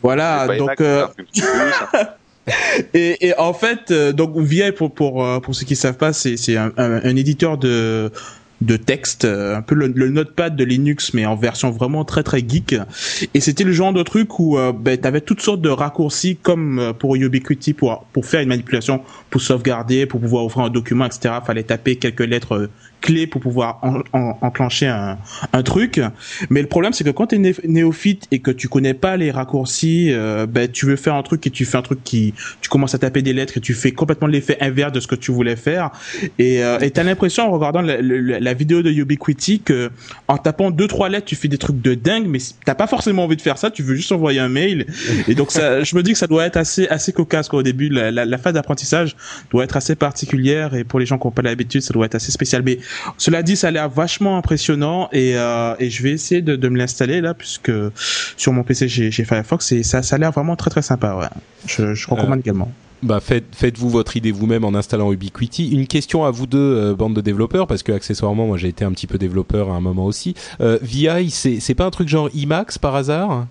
Voilà, donc et, et, en fait, euh, donc VI pour pour euh, pour ceux qui savent pas, c'est c'est un, un, éditeur de de texte, euh, un peu le, notepad de Linux, mais en version vraiment très très geek. Et c'était le genre de truc où ben, tu avais toutes sortes de raccourcis comme pour Ubiquiti pour pour faire une manipulation, pour sauvegarder, pour pouvoir ouvrir un document, etc. Fallait taper quelques lettres clé pour pouvoir enclencher un, un, truc. Mais le problème, c'est que quand tu es néophyte et que tu connais pas les raccourcis, euh, ben, tu veux faire un truc et tu fais un truc qui, tu commences à taper des lettres et tu fais complètement l'effet inverse de ce que tu voulais faire. Et euh, tu as l'impression en regardant la, la, vidéo de Ubiquiti que en tapant deux trois lettres, tu fais des trucs de dingue, mais t'as pas forcément envie de faire ça. Tu veux juste envoyer un mail. Et donc ça, je me dis que ça doit être assez assez cocasse quoi, au début. La, la, la phase d'apprentissage doit être assez particulière et pour les gens qui n'ont pas l'habitude, ça doit être assez spécial. Mais cela dit, ça a l'air vachement impressionnant et, euh, et je vais essayer de, de me l'installer là, puisque sur mon PC j'ai Firefox et ça, ça a l'air vraiment très très sympa. Ouais. Je, je recommande euh, également. Bah faites, faites-vous votre idée vous-même en installant Ubiquiti. Une question à vous deux, euh, bande de développeurs, parce que accessoirement, moi j'ai été un petit peu développeur à un moment aussi. Euh, VI, c'est pas un truc genre Emacs par hasard?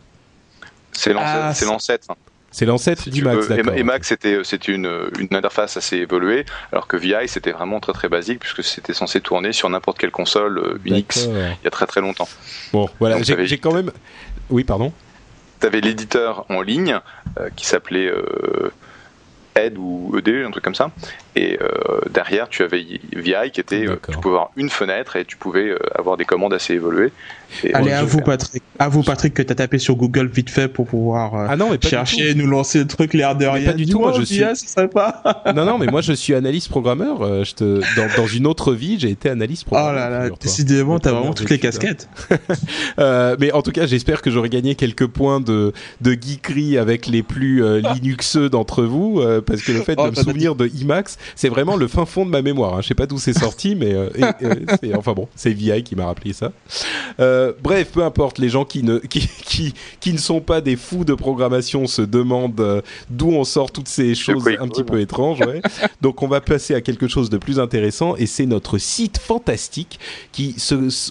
C'est l'ancêtre. C'est l'ancêtre d'Emacs, d'accord. Emacs, c'était c'était une, une interface assez évoluée, alors que VI, c'était vraiment très très basique, puisque c'était censé tourner sur n'importe quelle console euh, Unix il y a très très longtemps. Bon, voilà, j'ai quand même... Oui, pardon Tu avais l'éditeur en ligne, euh, qui s'appelait... Euh, Ed ou ED, un truc comme ça. Et euh, derrière, tu avais VI qui était, euh, tu pouvais avoir une fenêtre et tu pouvais euh, avoir des commandes assez évoluées. Allez, à vous, Patrick. À vous, Patrick, que tu as tapé sur Google vite fait pour pouvoir ah non, mais chercher, nous lancer le truc l'air de rien. Pas du tout, moi, je suis. pas. non, non, mais moi, je suis analyste programmeur. je te... dans, dans une autre vie, j'ai été analyste programmeur. Oh là là, décidément, t'as vraiment toutes les casquettes. mais en tout cas, j'espère que j'aurai gagné quelques points de, de geekerie avec les plus Linuxeux d'entre vous, parce que le fait oh, de me souvenir de Emacs, c'est vraiment le fin fond de ma mémoire. Hein. Je sais pas d'où c'est sorti, mais euh, enfin bon, c'est VI qui m'a rappelé ça. Euh, bref, peu importe, les gens qui ne qui, qui, qui, ne sont pas des fous de programmation se demandent euh, d'où on sort toutes ces choses un petit peu étranges. Ouais. Donc on va passer à quelque chose de plus intéressant et c'est notre site fantastique qui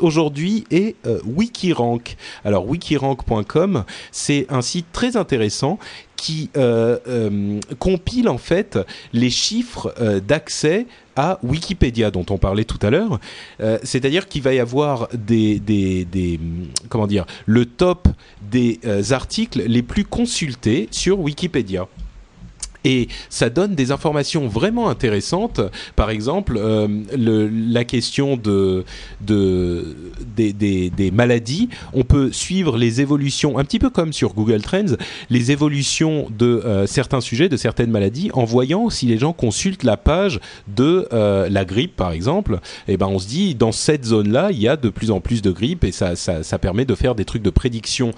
aujourd'hui est Wikirank. Alors wikirank.com, c'est un site très intéressant qui euh, euh, compile en fait les chiffres euh, d'accès à Wikipédia dont on parlait tout à l'heure. C'est-à-dire qu'il va y avoir des, des, des, comment dire le top des articles les plus consultés sur Wikipédia. Et ça donne des informations vraiment intéressantes. Par exemple, euh, la question de, de des, maladies, on peut suivre les évolutions, un petit peu comme sur Google Trends, les évolutions de euh, certains sujets, de certaines maladies, en voyant si les gens consultent la page de euh, la grippe, par exemple. Et eh ben, on se dit dans cette zone-là, il y a de plus en plus de grippe, et ça, ça, ça permet de faire des trucs de prédiction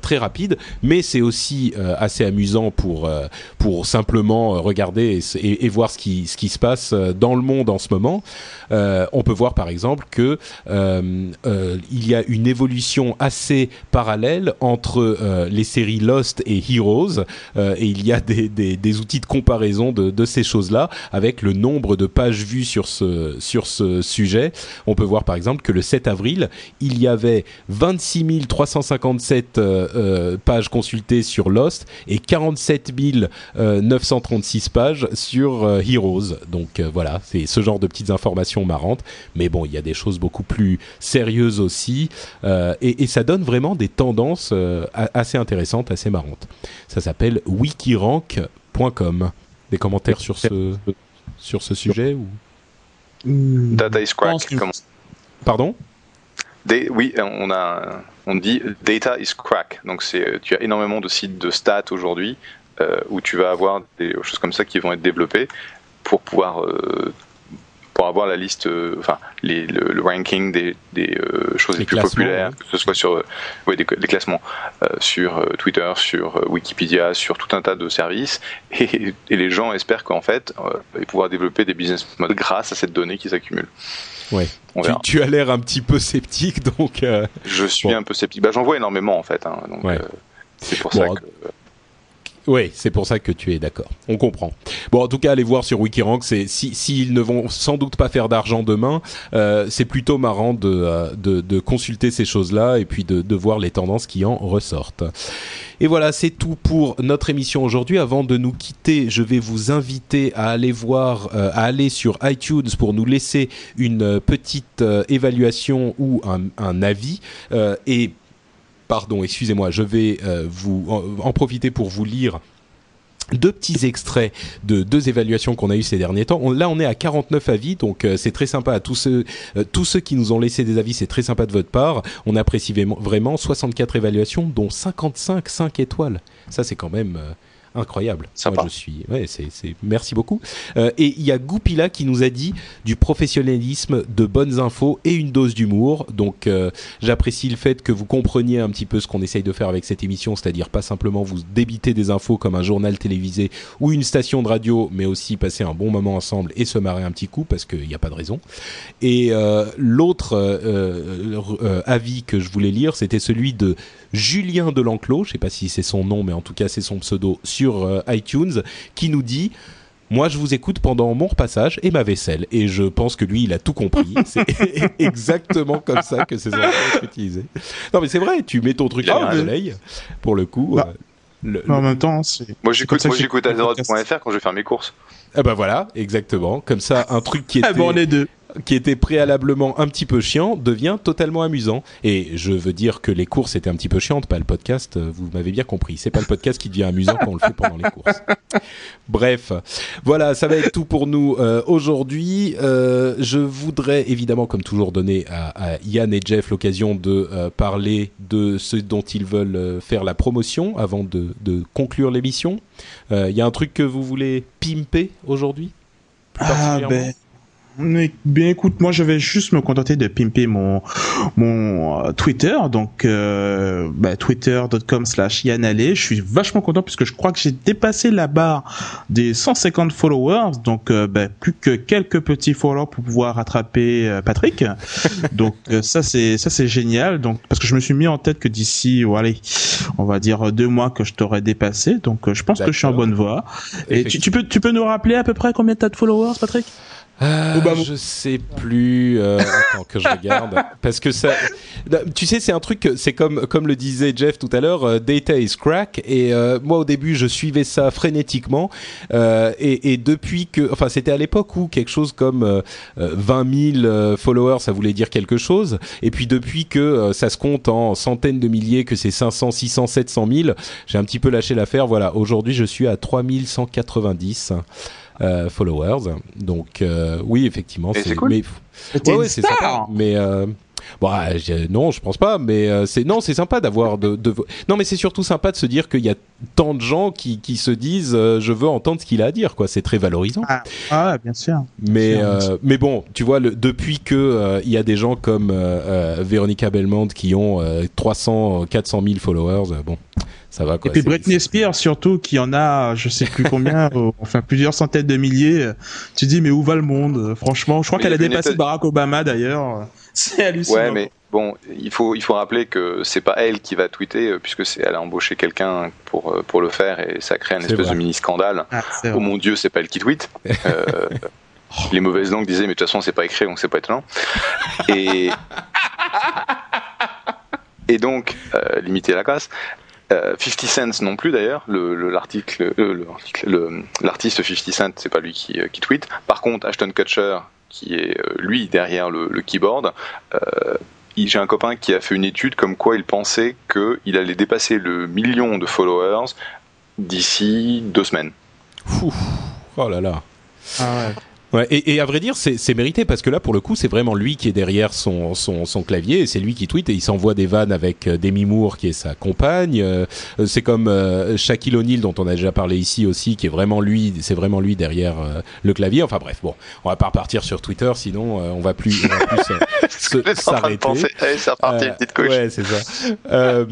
très rapides. Mais c'est aussi assez amusant pour pour simplement euh, regarder et, voir ce qui, se passe euh, dans le monde en ce moment, euh, on peut voir par exemple que il y a une évolution assez parallèle entre les séries Lost et Heroes, et il y a des, outils de comparaison de, ces choses-là avec le nombre de pages vues sur ce sujet. On peut voir par exemple que le 7 avril, il y avait 26 357 pages consultées sur Lost et 47 000 936 pages sur euh, Heroes. Donc euh, voilà, c'est ce genre de petites informations marrantes. Mais bon, il y a des choses beaucoup plus sérieuses aussi. Euh, et, et, ça donne vraiment des tendances assez intéressantes, assez marrantes. Ça s'appelle wikirank.com. Des commentaires sur ce, sur ce sujet ou... Data is crack. Pardon? Oui, on a, on dit data is crack. Donc c'est, tu as énormément de sites de stats aujourd'hui où tu vas avoir des choses comme ça qui vont être développées pour pouvoir euh, pour avoir la liste, euh, enfin les, le, ranking des, des choses les, plus populaires, que ce soit sur ouais, des, classements sur Twitter, sur Wikipédia, sur tout un tas de services, et, et les gens espèrent qu'en fait ils vont pouvoir développer des business models grâce à cette donnée qui s'accumule. Ouais. Tu, tu, as l'air un petit peu sceptique, donc. Je suis un peu sceptique. Bah, j'en vois énormément en fait. Hein, donc c'est pour ça que. Oui, c'est pour ça que tu es d'accord. On comprend. Bon, en tout cas, allez voir sur Wikirank. C'est si s'ils ne vont sans doute pas faire d'argent demain, euh, c'est plutôt marrant de, euh, de, de consulter ces choses-là et puis de, de voir les tendances qui en ressortent. Et voilà, c'est tout pour notre émission aujourd'hui. Avant de nous quitter, je vais vous inviter à aller voir, euh, à aller sur iTunes pour nous laisser une petite euh, évaluation ou un, un avis et pardon, excusez-moi, je vais euh, vous en, profiter pour vous lire deux petits extraits de deux évaluations qu'on a eues ces derniers temps. là, on est à 49 avis, donc euh, c'est très sympa à tous ceux, euh, tous ceux qui nous ont laissé des avis, c'est très sympa de votre part. On apprécie vraiment 64 évaluations, dont 55 5 étoiles. Ça, c'est quand même incroyable. Moi, je suis. Ouais, c'est, Merci beaucoup. Euh, et il y a Goupila qui nous a dit du professionnalisme, de bonnes infos et une dose d'humour. Donc, euh, j'apprécie le fait que vous compreniez un petit peu ce qu'on essaye de faire avec cette émission, c'est-à-dire pas simplement vous débiter des infos comme un journal télévisé ou une station de radio, mais aussi passer un bon moment ensemble et se marrer un petit coup parce qu'il n'y a pas de raison. Et euh, l'autre avis que je voulais lire, c'était celui de Julien Delanclos, je sais pas si c'est son nom, mais en tout cas c'est son pseudo sur euh, iTunes, qui nous dit moi, je vous écoute pendant mon repassage et ma vaisselle. Et je pense que lui, il a tout compris. C'est exactement comme ça que ces enfants sont utilisés. Non, mais c'est vrai, tu mets ton truc à soleil, pour le coup. Bah, euh, en même temps, c'est. Moi, j'écoute, moi, j'écoute Azeroth.fr quand je vais faire mes courses. Ah bah voilà, exactement. Comme ça, un truc qui était. ah bon, les deux qui était préalablement un petit peu chiant devient totalement amusant. Et je veux dire que les courses étaient un petit peu chiantes, pas le podcast. Euh, vous m'avez bien compris. C'est pas le podcast qui devient amusant quand on le fait pendant les courses. Bref, voilà, ça va être tout pour nous euh, aujourd'hui. Euh, je voudrais évidemment, comme toujours, donner à, à Yann et Jeff l'occasion de euh, parler de ce dont ils veulent faire la promotion avant de, de conclure l'émission. Il y a un truc que vous voulez pimper aujourd'hui? Ah ben Bien écoute, moi je vais juste me contenter de pimper mon mon euh, Twitter, donc euh, bah, twitter.com slash yanale. Je suis vachement content puisque je crois que j'ai dépassé la barre des 150 followers, donc euh, bah, plus que quelques petits followers pour pouvoir rattraper euh, Patrick. donc ça c'est ça c'est génial, donc parce que je me suis mis en tête que d'ici, oh, allez, on va dire deux mois que je t'aurais dépassé, donc je pense que je suis en bonne voie. Et tu, tu peux tu peux nous rappeler à peu près combien t'as de followers, Patrick? Euh, je sais plus. Euh, attends que je regarde. Parce que ça. Tu sais, c'est un truc. C'est comme comme le disait Jeff tout à l'heure. Euh, data is crack. Et euh, moi, au début, je suivais ça frénétiquement. Et, et, depuis que, enfin, c'était à l'époque où quelque chose comme 20 000 followers, ça voulait dire quelque chose. Et puis depuis que ça se compte en centaines de milliers, que c'est 500, 600, 700 000, j'ai un petit peu lâché l'affaire. Voilà. Aujourd'hui, je suis à 3190. Euh, followers. Donc euh, oui, effectivement, c'est cool. mais ouais, c'est sympa. Mais euh, Bon, non, je pense pas, mais c'est non, c'est sympa d'avoir de, de, non, mais c'est surtout sympa de se dire qu'il y a tant de gens qui, qui se disent je veux entendre ce qu'il a à dire, quoi. C'est très valorisant. Ah, ah bien sûr. Mais mais bon, tu vois, le, depuis que il y a des gens comme Véronica Belmont qui ont 300, 400 000 followers, bon, et puis Britney Spears surtout, qui en a, je sais plus combien, enfin plusieurs centaines de milliers. Tu dis mais où va le monde? Franchement, je crois qu'elle a dépassé Barack Obama d'ailleurs. C'est hallucinant. Ouais, mais bon, il faut il faut rappeler que c'est pas elle qui va tweeter euh, puisque c'est elle a embauché quelqu'un pour euh, pour le faire et ça crée un espèce de mini scandale. Ah, oh mon Dieu, c'est pas elle qui tweet. Euh, les mauvaises langues disaient mais de toute façon c'est pas écrit donc c'est pas étonnant. Et et donc limiter la casse. 50 euh, Cent non plus d'ailleurs, l'article, euh, l'artiste 50 Cent, c'est pas lui qui, euh, qui, tweet. Par contre, Ashton Kutcher, qui est lui derrière le, keyboard, j'ai un copain qui a fait une étude comme quoi il pensait qu'il allait dépasser le million de followers d'ici deux semaines. oh là là. Ah ouais. Ouais, et, et, à vrai dire, c'est mérité parce que là, pour le coup, c'est vraiment lui qui est derrière son, son, son clavier et c'est lui qui tweet et il s'envoie des vannes avec euh, Demi Moore qui est sa compagne. Euh, c'est comme euh, Shaquille O'Neal dont on a déjà parlé ici aussi, qui est vraiment lui, c'est vraiment lui derrière euh, le clavier. Enfin bref, bon, on va pas repartir sur Twitter, sinon on va plus, on va plus s'arrêter. c'est reparti, petite couche. Ouais, c'est ça.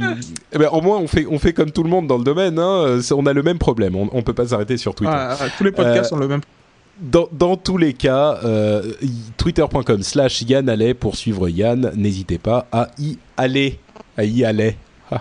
Eh ben, au moins, on fait, on fait comme tout le monde dans le domaine. Hein. On a le même problème. On, on peut pas s'arrêter sur Twitter. Ah, ah, tous les podcasts ont le même dans, tous les cas, euh, twitter.com slash Yann Allais pour suivre Yann. N'hésitez pas à y aller. À y aller.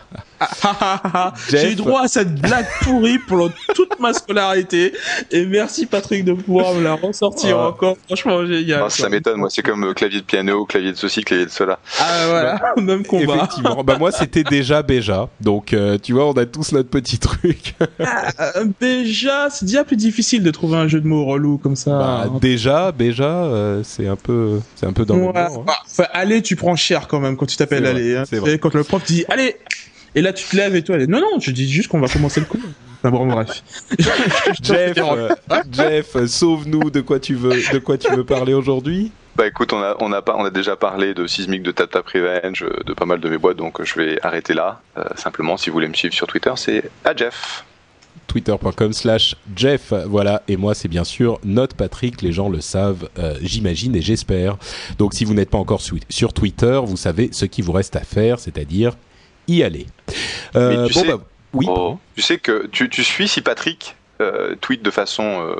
J'ai eu droit à cette blague pourrie pendant toute ma scolarité. Et merci Patrick de pouvoir me la ressortir encore. Franchement, génial. Ah, ça m'étonne, moi. C'est comme euh, clavier de piano, clavier de ceci, clavier de cela. Ah voilà, bah, même combat. Effectivement. bah moi, c'était déjà Béja. Donc, euh, tu vois, on a tous notre petit truc. ah, euh, Béja, c'est déjà plus difficile de trouver un jeu de mots relou comme ça. Bah, déjà, Béja, c'est un peu, c'est un peu dans le hein. bah, allez, tu prends cher quand même quand tu t'appelles Allez. Hein. Quand le prof dit Allez, et là, tu te lèves et toi, non, non, je dis juste qu'on va commencer le coup. Enfin, bon, bref. Jeff, euh, Jeff sauve-nous de quoi tu veux, de quoi tu veux parler aujourd'hui. Bah écoute, on a, on a, pas, on a déjà parlé de Sismic, de Tap Tap Revenge, de pas mal de mes boîtes, donc je vais arrêter là. Euh, simplement, si vous voulez me suivre sur Twitter, c'est à Jeff. Twitter.com slash Jeff, voilà, et moi c'est bien sûr Note Patrick, les gens le savent, euh, j'imagine et j'espère. Donc si vous n'êtes pas encore sur Twitter, vous savez ce qu'il vous reste à faire, c'est-à-dire y aller. Euh, tu, sais, bah, oui. Oh, tu sais que tu, tu suis si Patrick euh, tweet de façon euh,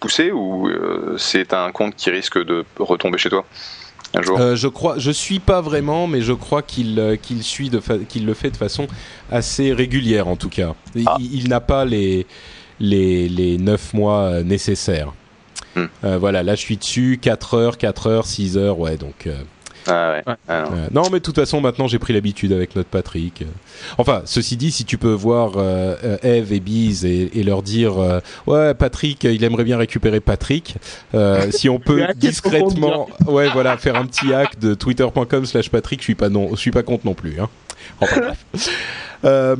poussée ou c'est un compte qui risque de retomber chez toi un jour? Je crois, je suis pas vraiment, mais je crois qu'il qu'il suit de qu'il le fait de façon assez régulière en tout cas. Ah. Il, n'a pas les les les 9 mois nécessaires. Hmm. voilà, là je suis dessus 4 heures, 4 heures, 6 heures, ouais, donc ah ah non. mais de toute façon, maintenant j'ai pris l'habitude avec notre Patrick. Enfin, ceci dit, si tu peux voir euh, Eve et Biz et, leur dire euh, Ouais, Patrick, il aimerait bien récupérer Patrick. Euh, si on peut discrètement ouais, voilà, faire un petit hack de twitter.com slash Patrick, je suis pas, non, je suis pas contre non plus. Hein. Enfin, bref. Euh,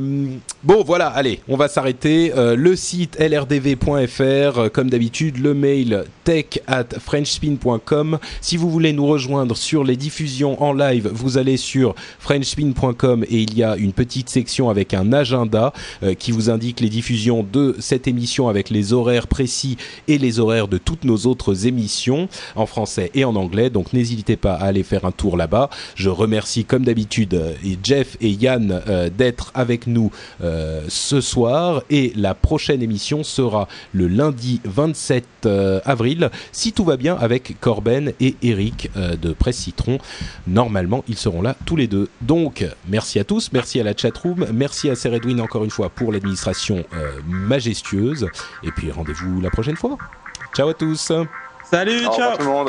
bon, voilà, allez, on va s'arrêter. Euh, le site lrdv.fr, euh, comme d'habitude, le mail tech at frenchspin.com. Si vous voulez nous rejoindre sur les diffusions en live, vous allez sur frenchspin.com et il y a une petite section avec un agenda qui vous indique les diffusions de cette émission avec les horaires précis et les horaires de toutes nos autres émissions en français et en anglais. Donc n'hésitez pas à aller faire un tour là-bas. Je remercie comme d'habitude Jeff et Yann d'être avec nous euh, ce soir et la prochaine émission sera le lundi 27 euh, avril si tout va bien avec Corben et Eric euh, de Presse Citron. Normalement, ils seront là tous les deux. Donc, merci à tous, merci à la chatroom, merci à Seredwin encore une fois pour l'administration majestueuse et puis rendez-vous la prochaine fois. Ciao à tous. Salut, Au ciao. tout le monde.